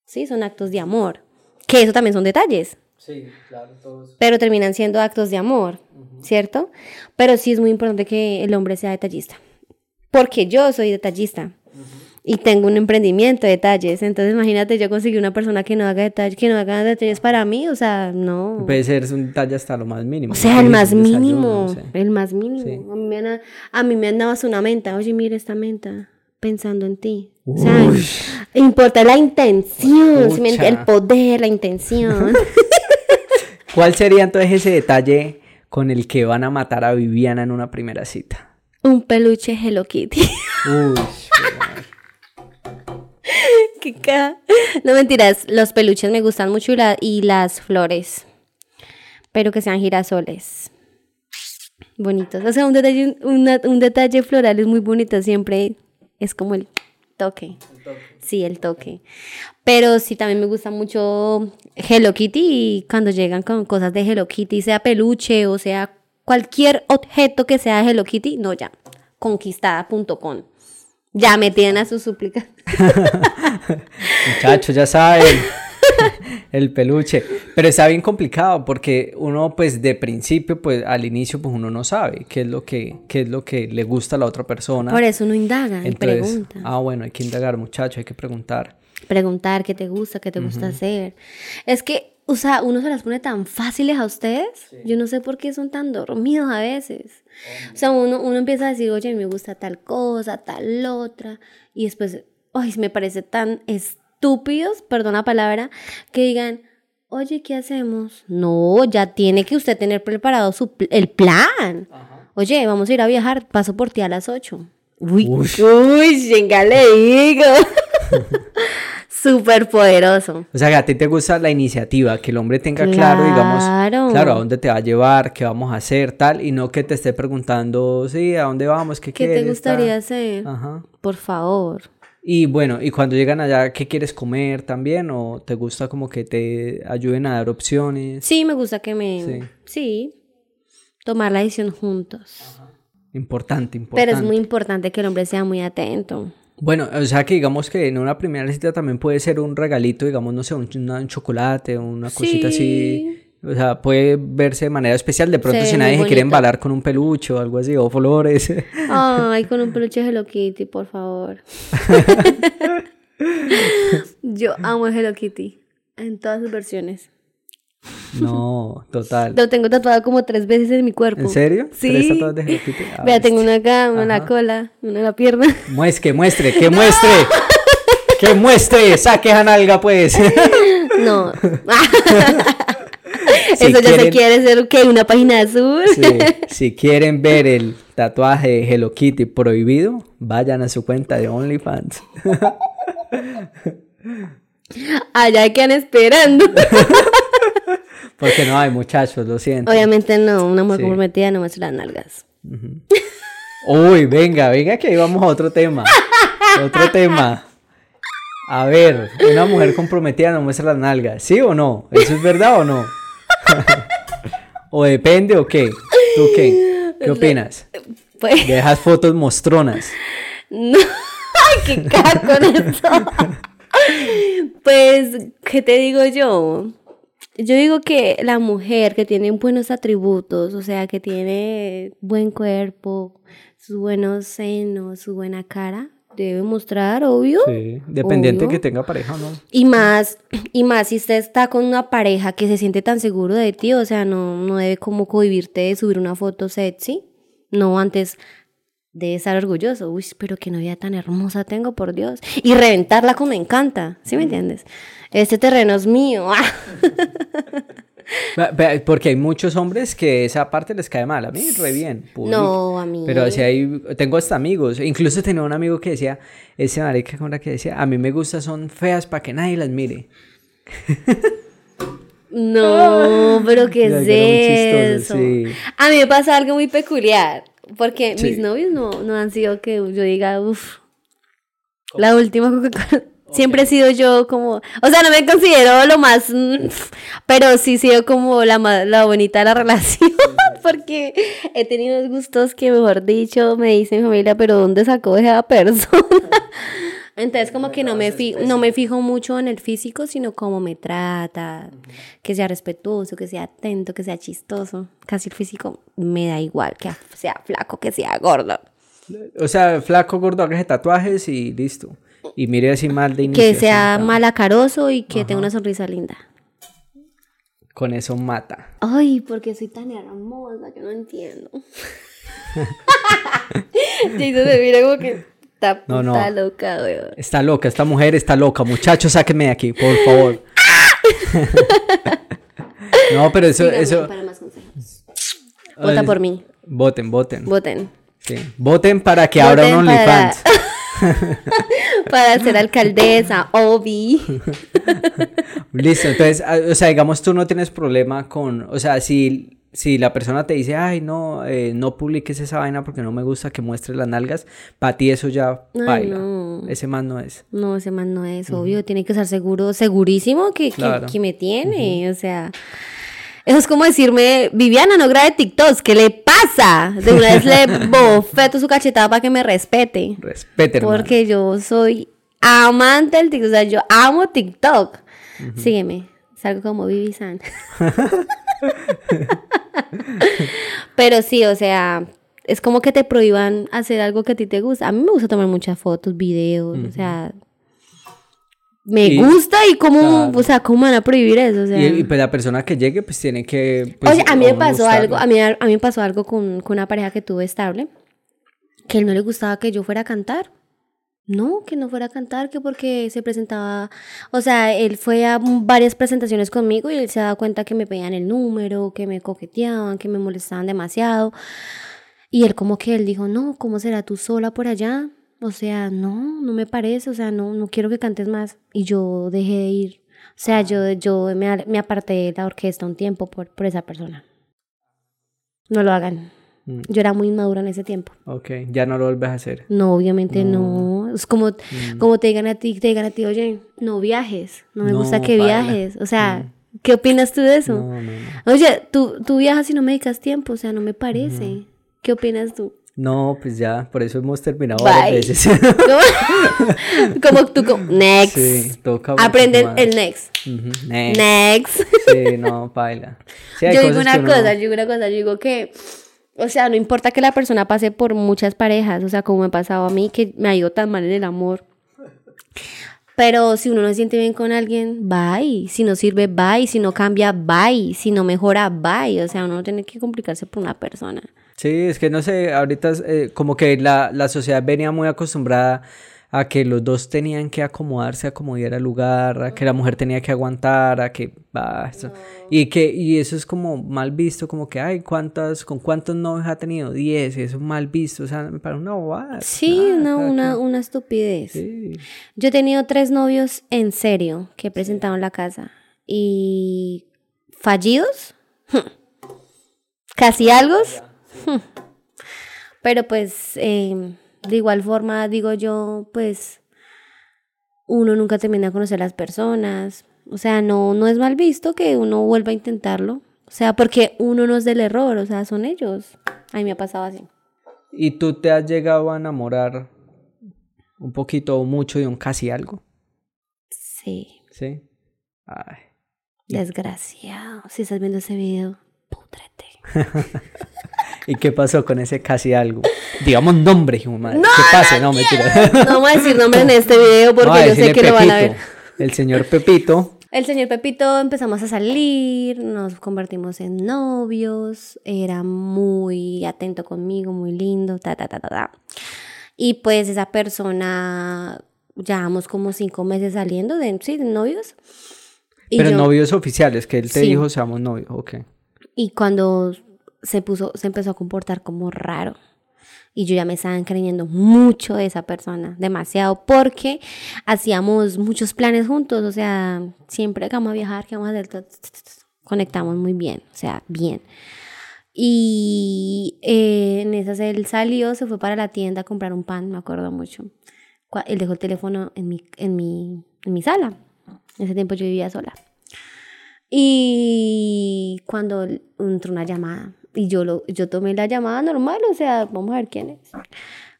Sí, son actos de amor. Que eso también son detalles. Sí, claro, todos. Pero terminan siendo actos de amor, ¿cierto? Pero sí es muy importante que el hombre sea detallista. Porque yo soy detallista. Y tengo un emprendimiento de detalles. Entonces, imagínate, yo conseguí una persona que no haga detalles, que no haga detalles para mí. O sea, no. Puede ser un detalle hasta lo más mínimo. O sea, el más mínimo. El más mínimo. A, mí me han, a mí me una menta. Oye, mira esta menta pensando en ti. O sea, importa la intención, el poder, la intención. <laughs> ¿Cuál sería entonces ese detalle con el que van a matar a Viviana en una primera cita? Un peluche Hello Kitty. <laughs> Uy, <laughs> Qué No mentiras, los peluches me gustan mucho y, las flores. Pero que sean girasoles. Bonitos. O sea, un detalle, un detalle floral es muy bonito siempre. Es como el toque. Sí, el toque. Pero sí, también me gusta mucho Hello Kitty y cuando llegan con cosas de Hello Kitty, sea peluche o sea cualquier objeto que sea de Hello Kitty, no, ya, conquistada.com. Ya me tienen a sus súplicas. <laughs> Muchachos, ya saben. El peluche. Pero está bien complicado porque uno, pues, de principio, pues, al inicio, pues, uno no sabe qué es lo que, qué es lo que le gusta a la otra persona. Por eso uno indaga, pregunta. Ah, bueno, hay que indagar, muchacho, hay que preguntar. Preguntar qué te gusta, qué te gusta hacer. Es que, o sea, uno se las pone tan fáciles a ustedes. Yo no sé por qué son tan dormidos a veces. O sea, uno, uno empieza a decir, oye, me gusta tal cosa, tal otra. Y después, ay, me parece tan estúpidos, perdón la palabra, que digan, oye, ¿qué hacemos? No, ya tiene que usted tener preparado su, el plan. Oye, vamos a ir a viajar, paso por ti a las 8. Uy, uy, uy venga, le digo. <laughs> Súper poderoso. O sea, que a ti te gusta la iniciativa, que el hombre tenga claro, digamos, claro, a dónde te va a llevar, qué vamos a hacer, tal, y no que te esté preguntando, sí, a dónde vamos, qué, ¿Qué te gustaría hacer? Ajá. Por favor. Y bueno, y cuando llegan allá, ¿qué quieres comer también? ¿O te gusta como que te ayuden a dar opciones? Sí, me gusta que me... Sí. Tomar la decisión juntos. Importante, importante. Pero es muy importante que el hombre sea muy atento. Bueno, o sea que digamos que en una primera cita también puede ser un regalito, digamos, no sé, un, un chocolate, una cosita así o sea, puede verse de manera especial. De pronto, si nadie se quiere embalar con un peluche o algo así, o flores. <laughs> Ay, con un peluche Hello Kitty, por favor. <laughs> Yo amo Hello Kitty en todas sus versiones. No, total. Lo tengo tatuado como tres veces en mi cuerpo. ¿En serio? Sí. ¿Tres tatuados de Hello Kitty? Ah, Vea, tengo una acá, una en la cola, una en la pierna. <laughs> Muestre, que muestre, que muestre. que muestre, saque a nalga, pues. no. Eso ya se quiere ser que una página azul. <laughs> Si quieren ver el tatuaje de Hello Kitty prohibido, vayan a su cuenta de OnlyFans. <laughs> Allá quedan esperando. <laughs> Porque no hay muchachos, lo siento. Obviamente no, una mujer comprometida no muestra las nalgas. Uy, venga, venga que ahí vamos a otro tema. otro tema. A ver, una mujer comprometida no muestra las nalgas, ¿sí o no? ¿Eso es verdad o no? ¿O depende o qué? ¿Tú qué? ¿Qué opinas? Pues... Dejas fotos mostronas. No, <laughs> ay, qué caco con eso. pues, ¿qué te digo yo? Yo digo que la mujer que tiene buenos atributos, o sea, que tiene buen cuerpo, sus buenos senos, su buena cara, debe mostrar, obvio. Sí, dependiente que tenga pareja o no. Y más, y más si usted está con una pareja que se siente tan seguro de ti, o sea, no, no debe como cohibirte de subir una foto sexy. No, antes debe estar orgulloso. Uy, pero qué novia tan hermosa tengo, por Dios. Y reventarla como me encanta, ¿sí me entiendes? Este terreno es mío. <laughs> <laughs> Porque hay muchos hombres que esa parte les cae mal. A mí re bien. No, a mí. Pero si hay, tengo hasta amigos. Incluso tenía un amigo que decía, ese marica con la que decía, a mí me gusta son feas para que nadie las mire. No, <laughs> pero ¿qué es eso? A mí me pasa algo muy peculiar. Porque Sí. mis novios no, no han sido que yo diga, uff, la última Coca-Cola. Siempre he sido yo como, o sea, no me considero lo más, <laughs> pero sí he sido como la, la bonita de la <laughs> relación, porque he tenido unos gustos que, mejor dicho, me dice mi familia, pero ¿dónde sacó esa <laughs> persona? Entonces como que no me, fi- no me fijo mucho en el físico, sino cómo me trata, que sea respetuoso, que sea atento, que sea chistoso. Casi el físico me da igual, que sea flaco, que sea gordo. O sea, flaco, gordo, hágase tatuajes y listo. Y mire así mal de inicio. Que sea malacaroso y que tenga una sonrisa linda. Con eso mata. Ay, porque soy tan hermosa que no entiendo. <laughs> Jason me mira como que está No, loca, weón. Está loca, esta mujer está loca. Muchachos, sáquenme de aquí, por favor. <laughs> no, pero eso, eso. para más consejos. Vota por mí. Voten, voten. Voten. Sí. Voten para que abra un para- OnlyFans. <laughs> <laughs> Para ser alcaldesa, Obi. <laughs> Listo, entonces, ah, o sea, digamos, tú no tienes problema con, o sea, si, si la persona te dice, ay, no, eh, no publiques esa vaina porque no me gusta que muestres las nalgas, para ti eso ya Ay, baila. no. Ese man no es. No, ese man no es obvio. Tiene que estar seguro, segurísimo que, Claro. que me tiene. O sea, eso es como decirme, Viviana, no grabe TikToks. ¿Qué le pasa? De una vez le <laughs> bofeto su cachetada para que me respete. Respete, hermano. Porque yo soy amante del TikTok. O sea, yo amo TikTok. Sígueme. Salgo como Vivi San. <laughs> Pero sí, o sea, es como que te prohíban hacer algo que a ti te gusta. A mí me gusta tomar muchas fotos, videos, o sea, me Y- gusta y cómo, Claro. o sea, cómo van a prohibir eso, o sea. Y, y, pues la persona que llegue, pues tiene que. pues, Oye, a mí me pasó gustarle. algo, a mí, a mí me pasó algo con, con una pareja que tuve estable, que él no le gustaba que yo fuera a cantar. No, que no fuera a cantar, que porque se presentaba, o sea, él fue a varias presentaciones conmigo y él se daba cuenta que me pedían el número, que me coqueteaban, que me molestaban demasiado. Y él como que él dijo, no, ¿cómo será tú sola por allá? O sea, no, no me parece, o sea, no, no quiero que cantes más. Y yo dejé de ir. O sea, yo, yo me, aparté de la orquesta un tiempo por, por esa persona. No lo hagan. Mm. Yo era muy inmadura en ese tiempo. Ok, ya no lo vuelves a hacer. No, obviamente no. Es como, como te digan a ti, te digan a ti, oye, no viajes. No me No, gusta que viajes. O sea, ¿qué opinas tú de eso? No, no, no. Oye, tú, tú viajas y no me dedicas tiempo, o sea, no me parece. ¿Qué opinas tú? No, pues ya, por eso hemos terminado Bye. varias veces. <laughs> Como tú, como, next. Sí, toca Aprenden el next. Next. Next. Sí, no. Sí, hay yo digo una uno- cosa, yo digo una cosa, yo digo que, o sea, no importa que la persona pase por muchas parejas, o sea, como me ha pasado a mí, que me ha ido tan mal en el amor. Pero si uno no se siente bien con alguien, bye. Si no sirve, bye. Si no cambia, bye. Si no mejora, bye. O sea, uno no tiene que complicarse por una persona. Sí, es que no sé, ahorita eh, como que la, la sociedad venía muy acostumbrada a que los dos tenían que acomodarse a como diera lugar, a que la mujer tenía que aguantar, a que bah, eso- y que y eso es como mal visto, como que ay, cuántas con cuántos novios ha tenido 10, eso es mal visto, o sea, me parece una bobada. Sí, nada, una, una, quien- una estupidez. Sí. Yo he tenido tres novios en serio que he presentado en la casa. Y fallidos, <laughs> casi algo. Pero pues, eh, de igual forma, digo yo, pues, uno nunca termina de conocer a las personas. O sea, no, no es mal visto que uno vuelva a intentarlo. O sea, porque uno no es del error, o sea, son ellos. A mí me ha pasado así. ¿Y tú te has llegado a enamorar un poquito o mucho de un casi algo? Sí, Sí. Ay. desgraciado. Si estás viendo ese video, pútrete. <laughs> ¿Y qué pasó con ese casi algo? Digamos nombre, hijo madre. ¿Qué pasa? No, mentira. No vamos a decir nombre en este video porque yo sé que lo van a ver. Pepito. El señor Pepito. El señor Pepito empezamos a salir, nos convertimos en novios, era muy atento conmigo, muy lindo, ta, ta, ta, ta, ta. Y pues esa persona, llevamos como cinco meses saliendo de, sí, de novios. Y Pero yo- novios oficiales, que él te Sí. dijo seamos novios. Ok. Y cuando se puso, se empezó a comportar como raro. Y yo ya me estaba encariñando mucho de esa persona, demasiado, porque hacíamos muchos planes juntos, o sea, siempre que vamos a viajar, que vamos a hacer, todo, conectamos muy bien, o sea, bien. Y eh, en esas él salió, se fue para la tienda a comprar un pan, me acuerdo mucho. Él dejó el teléfono en mi, en mi, en mi sala. En ese tiempo yo vivía sola. Y cuando entró una llamada, y yo, lo, yo tomé la llamada normal, o sea, vamos a ver quién es.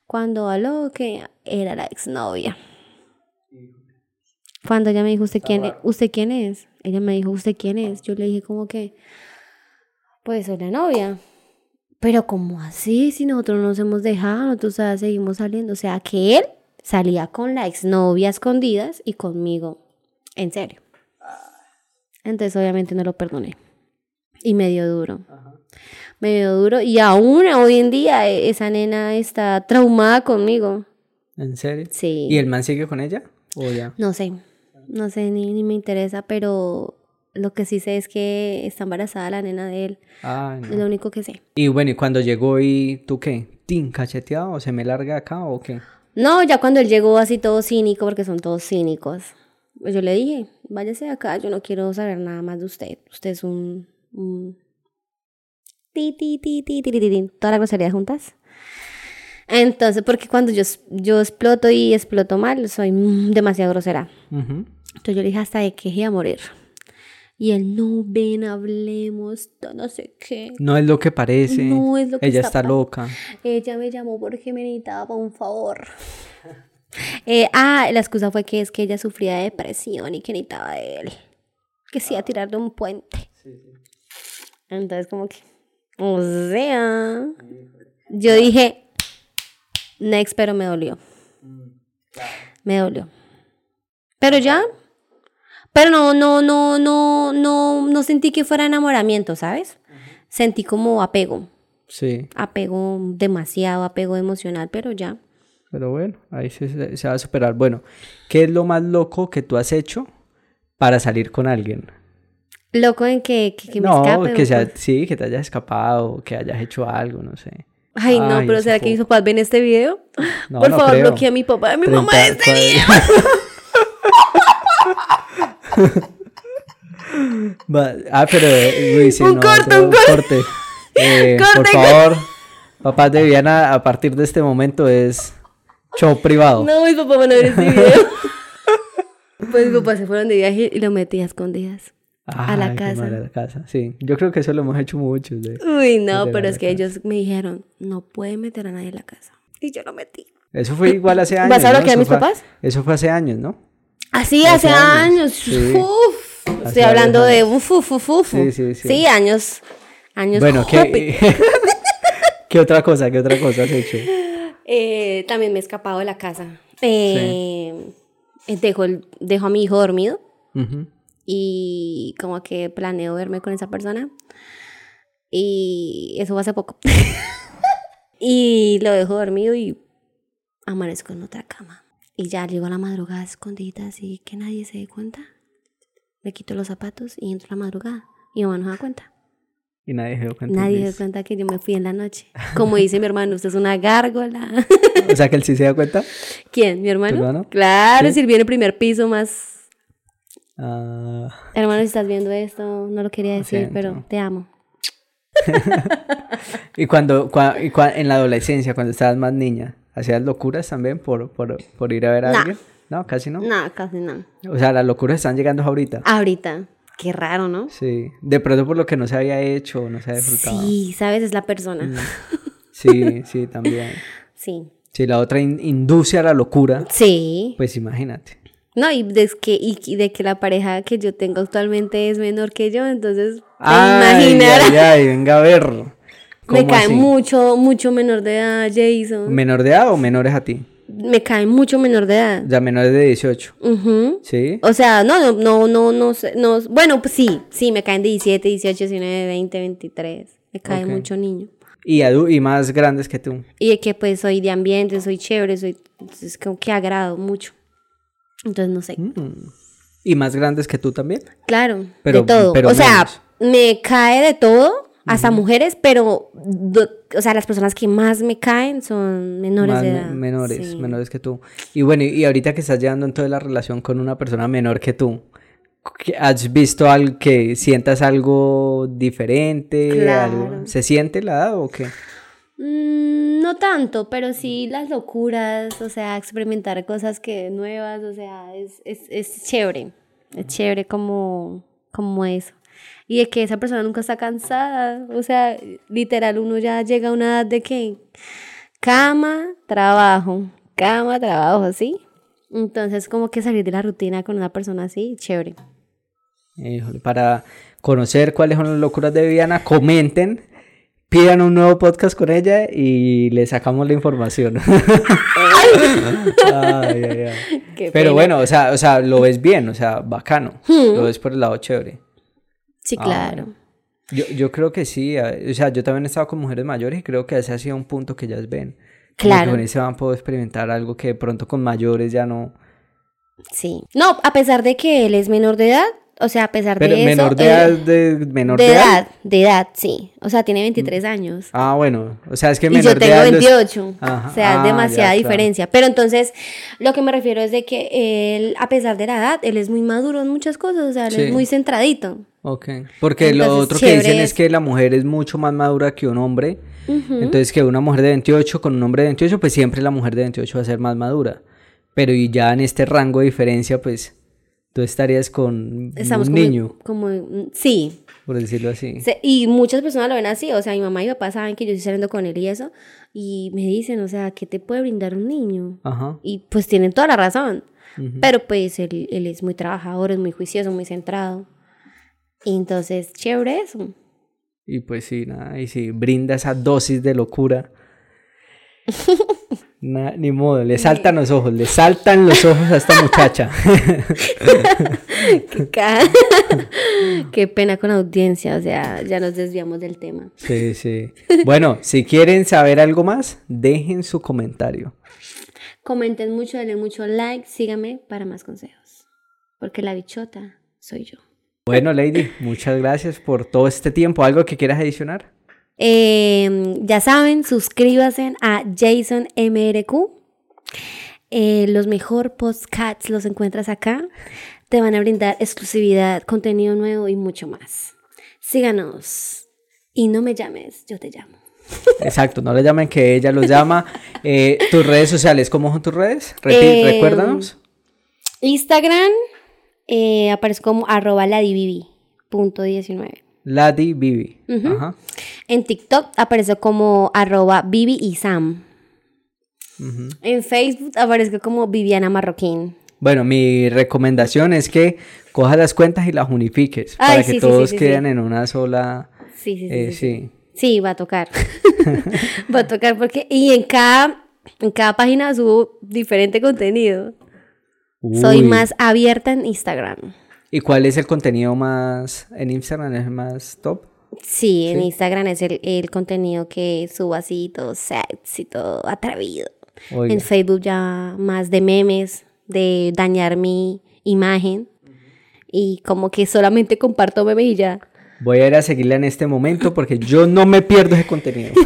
Cuando habló, que era la exnovia. Cuando ella me dijo, ¿usted quién, es? ¿usted quién es? Ella me dijo, ¿usted quién es? Yo le dije como que, pues soy la novia. Pero como así, si nosotros nos hemos dejado, nosotros sea, seguimos saliendo. O sea, que él salía con la exnovia escondidas y conmigo, en serio. Entonces obviamente no lo perdoné. Y me dio duro. Me dio duro. Y aún hoy en día eh, esa nena está traumada conmigo. ¿En serio? Sí. ¿Y el man sigue con ella? ¿O ya? No sé, no sé, ni, ni me interesa, pero lo que sí sé es que está embarazada la nena de él. Ah, Es lo único que sé. Y bueno, ¿y cuando llegó y tú qué? ¿Tin cacheteado o se me larga acá o qué? No, ya cuando él llegó así todo cínico, porque son todos cínicos. Pues yo le dije, váyase de acá, yo no quiero saber nada más de usted. Usted es un... un... Ti, ti, ti, ti, ti, ti, ti, ti. Todas las groserías juntas. Entonces, porque cuando yo, yo exploto y exploto mal, soy demasiado grosera. Entonces yo le dije hasta de que a morir. Y él, no, ven, hablemos, no sé qué. No es lo que parece. No es lo que Ella está loca. Ella me llamó porque me necesitaba un favor. <laughs> Eh, ah, la excusa fue que es que ella sufría de depresión y que necesitaba de él. Que se iba a tirar de un puente. Entonces, como que, o sea, yo dije, next, pero me dolió. Me dolió. Pero ya, pero no, no, no, no, no, no sentí que fuera enamoramiento, ¿sabes? Sentí como apego Sí. apego demasiado, apego emocional, pero ya. Pero bueno, ahí se, se- se va a superar. Bueno, ¿qué es lo más loco que tú has hecho para salir con alguien? Loco en que, que, que me no, escape. que sea, sí, que te hayas escapado, que hayas hecho algo, no sé. Ay, no, Ay, pero ¿será que mis papás ven este video? No, Por no favor, creo. bloquea a mi papá y a mi mamá de 30, este video. <laughs> Ah, pero eh, sí, Un no, corte, un corte. corte. <laughs> Eh, Corte, por favor, papás de a partir de este momento es show privado. No, mis papás van a ver este video. <laughs> pues mis papás se fueron de viaje y lo metí a escondidas. A la casa. mal, a la casa, sí. Yo creo que eso lo hemos hecho muchos. de- Uy, no, a pero es que casa. ellos me dijeron, no puede meter a nadie en la casa. Y yo lo metí. Eso fue igual hace años. <laughs> ¿Vas a ¿no? bloquear a Eso mis fue- papás? Eso fue hace años, ¿no? Así Hace hace, años, años. sí. Uf. Hace Estoy hablando de uf, uf, uf, uf. Sí, sí, sí. Sí, años. Años. Bueno. ¿qué, <laughs> ¿qué otra cosa? ¿Qué otra cosa has hecho? Eh, también me he escapado de la casa. Eh, dejo, el- dejo a mi hijo dormido Ujú. Y como que planeo verme con esa persona. Y eso fue hace poco. <laughs> y lo dejo dormido y amanezco en otra cama. Y ya llego a la madrugada escondida así que nadie se dé cuenta. Me quito los zapatos y entro a la madrugada. Y mi mamá no se da cuenta. Y nadie se dio cuenta. Nadie se da Listo. cuenta que yo me fui en la noche. Como dice mi hermano, usted es una gárgola. <laughs> O sea que él sí se da cuenta. ¿Quién? ¿Mi hermano? Claro, Sí. si él viene primer piso más... Ah, Hermano, si estás viendo esto, no lo quería decir, pero te amo. <laughs> y cuando, cua- y cua- en la adolescencia, cuando estabas más niña, ¿hacías locuras también por, por, por ir a ver a alguien? No, casi no. No, casi no. O sea, las locuras están llegando ahorita. Ahorita. Qué raro, ¿no? Sí. De pronto por lo que no se había hecho no se había disfrutado. Sí, sabes, es la persona. <laughs> Sí, sí, también. Sí. Si la otra in- induce a la locura, Sí. pues imagínate. No, y de que, y, de que la pareja que yo tengo actualmente es menor que yo, entonces te Ay, ay, ay, venga a ver. <laughs> Me ¿Cómo cae así? mucho, mucho menor de edad, Jason. ¿Menor de edad o menores a ti? Me cae mucho menor de edad. Sea, menores de 18. Ujú. ¿Sí? O sea, no, no, no, no, no, sé, no, bueno, pues sí, sí, me caen de 17, 18, 19, 20, 23. Me cae mucho niño. Y, y más grandes que tú. Y de que pues soy de ambiente, soy chévere, soy, es como que agrado mucho. Entonces, no sé. Mm. ¿Y más grandes que tú también? Claro, Pero- de todo. pero o sea, me cae de todo, hasta mujeres, pero, do- o sea, las personas que más me caen son menores Más de me- edad. menores, Sí. menores que tú. Y bueno, y, ahorita que estás llevando entonces la relación con una persona menor que tú, ¿Has visto algo que sientas algo diferente? Claro. algo- ¿Se siente la edad o qué? Mm, no tanto, pero sí las locuras, o sea, experimentar cosas que nuevas, o sea, es, es, es chévere. Es chévere como, como eso. Y de que esa persona nunca está cansada. O sea, literal, uno ya llega a una edad de que cama, trabajo, cama, trabajo, ¿sí? Entonces, como que salir de la rutina con una persona así, chévere. Híjole, para conocer cuáles son las locuras de Viviana, comenten, pidan un nuevo podcast con ella y le sacamos la información. <laughs> Ay, ay, ay. Qué Pero bueno, o sea, o sea, lo ves bien, o sea, bacano. Lo ves por el lado chévere. Sí, Ah, claro. Yo, yo creo que sí, o sea, yo también he estado con mujeres mayores y creo que ese ha sido un punto que ellas ven. Como que Claro. con ese van poder experimentar algo que de pronto con mayores ya no. Sí. No, a pesar de que él es menor de edad, o sea, a pesar Pero de eso. menor de él- edad, de, menor de de edad, de edad, sí. O sea, tiene 23 años. Ah, bueno, o sea, es que Y menor yo de tengo edad. los- 28. Ajá. O sea, Ah, es demasiada ya, claro. diferencia. Pero entonces, lo que me refiero es de que él, a pesar de la edad, él es muy maduro en muchas cosas. O sea, él Sí. es muy centradito. Ok, porque lo otro que dicen es- que la mujer es mucho más madura que un hombre. Entonces que una mujer de 28 con un hombre de 28, pues siempre la mujer de 28 va a ser más madura. Pero y ya en este rango de diferencia, pues tú estarías con Estamos un como, niño, como. Sí. por decirlo así. Se- Y muchas personas lo ven así. O sea, mi mamá y mi papá saben que yo estoy saliendo con él y eso. Y me dicen, o sea, ¿qué te puede brindar un niño? Ajá. Y pues tienen toda la razón. Pero pues él, él es muy trabajador, es muy juicioso, muy centrado. Y entonces, chévere eso. Y pues sí, nada, y sí, brinda esa dosis de locura. <laughs> Na- ni modo, le saltan los ojos, le saltan los ojos a esta muchacha. <laughs> <laughs> Qué, pena con la audiencia, o sea, ya nos desviamos del tema. Sí, sí. Bueno, si quieren saber algo más, dejen su comentario. Comenten mucho, denle mucho like, síganme para más consejos. Porque la bichota soy yo. Bueno, Lady, muchas gracias por todo este tiempo. ¿Algo que quieras adicionar? Em, ya saben, suscríbanse a Jason MRQ. Eh, los mejores podcasts los encuentras acá. Te van a brindar exclusividad, contenido nuevo y mucho más. Síganos. Y no me llames, yo te llamo. Exacto, no le llamen que ella los llama. <laughs> Eh, tus redes sociales, ¿cómo son tus redes? Repi em, recuérdanos. Instagram, eh, aparezco como arroba Lati Bibi. En TikTok aparece como arroba Bibi y Sam. En Facebook aparezco como Viviana Marroquín. Bueno, mi recomendación es que cojas las cuentas y las unifiques para que todos queden en una sola. Eh, sí, sí, sí. Sí, va a tocar. <laughs> <laughs> va a tocar porque. Y en cada, en cada página subo diferente contenido. Soy más abierta en Instagram. ¿Y cuál es el contenido más en Instagram? ¿Es el más top? Sí, en Instagram es el, el contenido que subo así, todo sexy, todo atrevido. Oiga. En Facebook ya más de memes, de dañar mi imagen. Y como que solamente comparto memes y ya. Voy a ir a seguirla en este momento porque yo no me pierdo ese contenido. <laughs>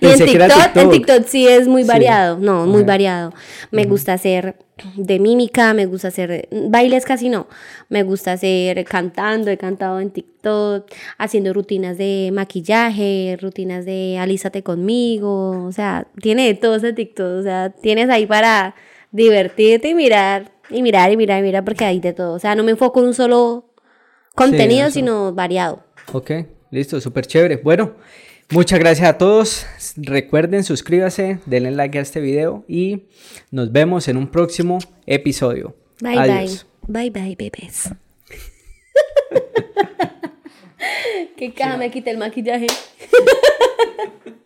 Y en TikTok, en TikTok. Sí es muy Sí. variado, no, muy variado. Me gusta hacer de mímica, me gusta hacer bailes casi no, me gusta hacer cantando, he cantado en TikTok, haciendo rutinas de maquillaje, rutinas de alízate conmigo, o sea, tiene de todo ese TikTok, o sea, tienes ahí para divertirte y mirar, y mirar, y mirar, y mirar, porque hay de todo, o sea, no me enfoco en un solo contenido, sino variado. Ok, listo, súper chévere. Bueno, muchas gracias a todos. Recuerden, suscríbase, denle like a este video y nos vemos en un próximo episodio. Bye Adiós. bye. Bye bye, bebés. <laughs> Qué caja me quité el maquillaje. <laughs>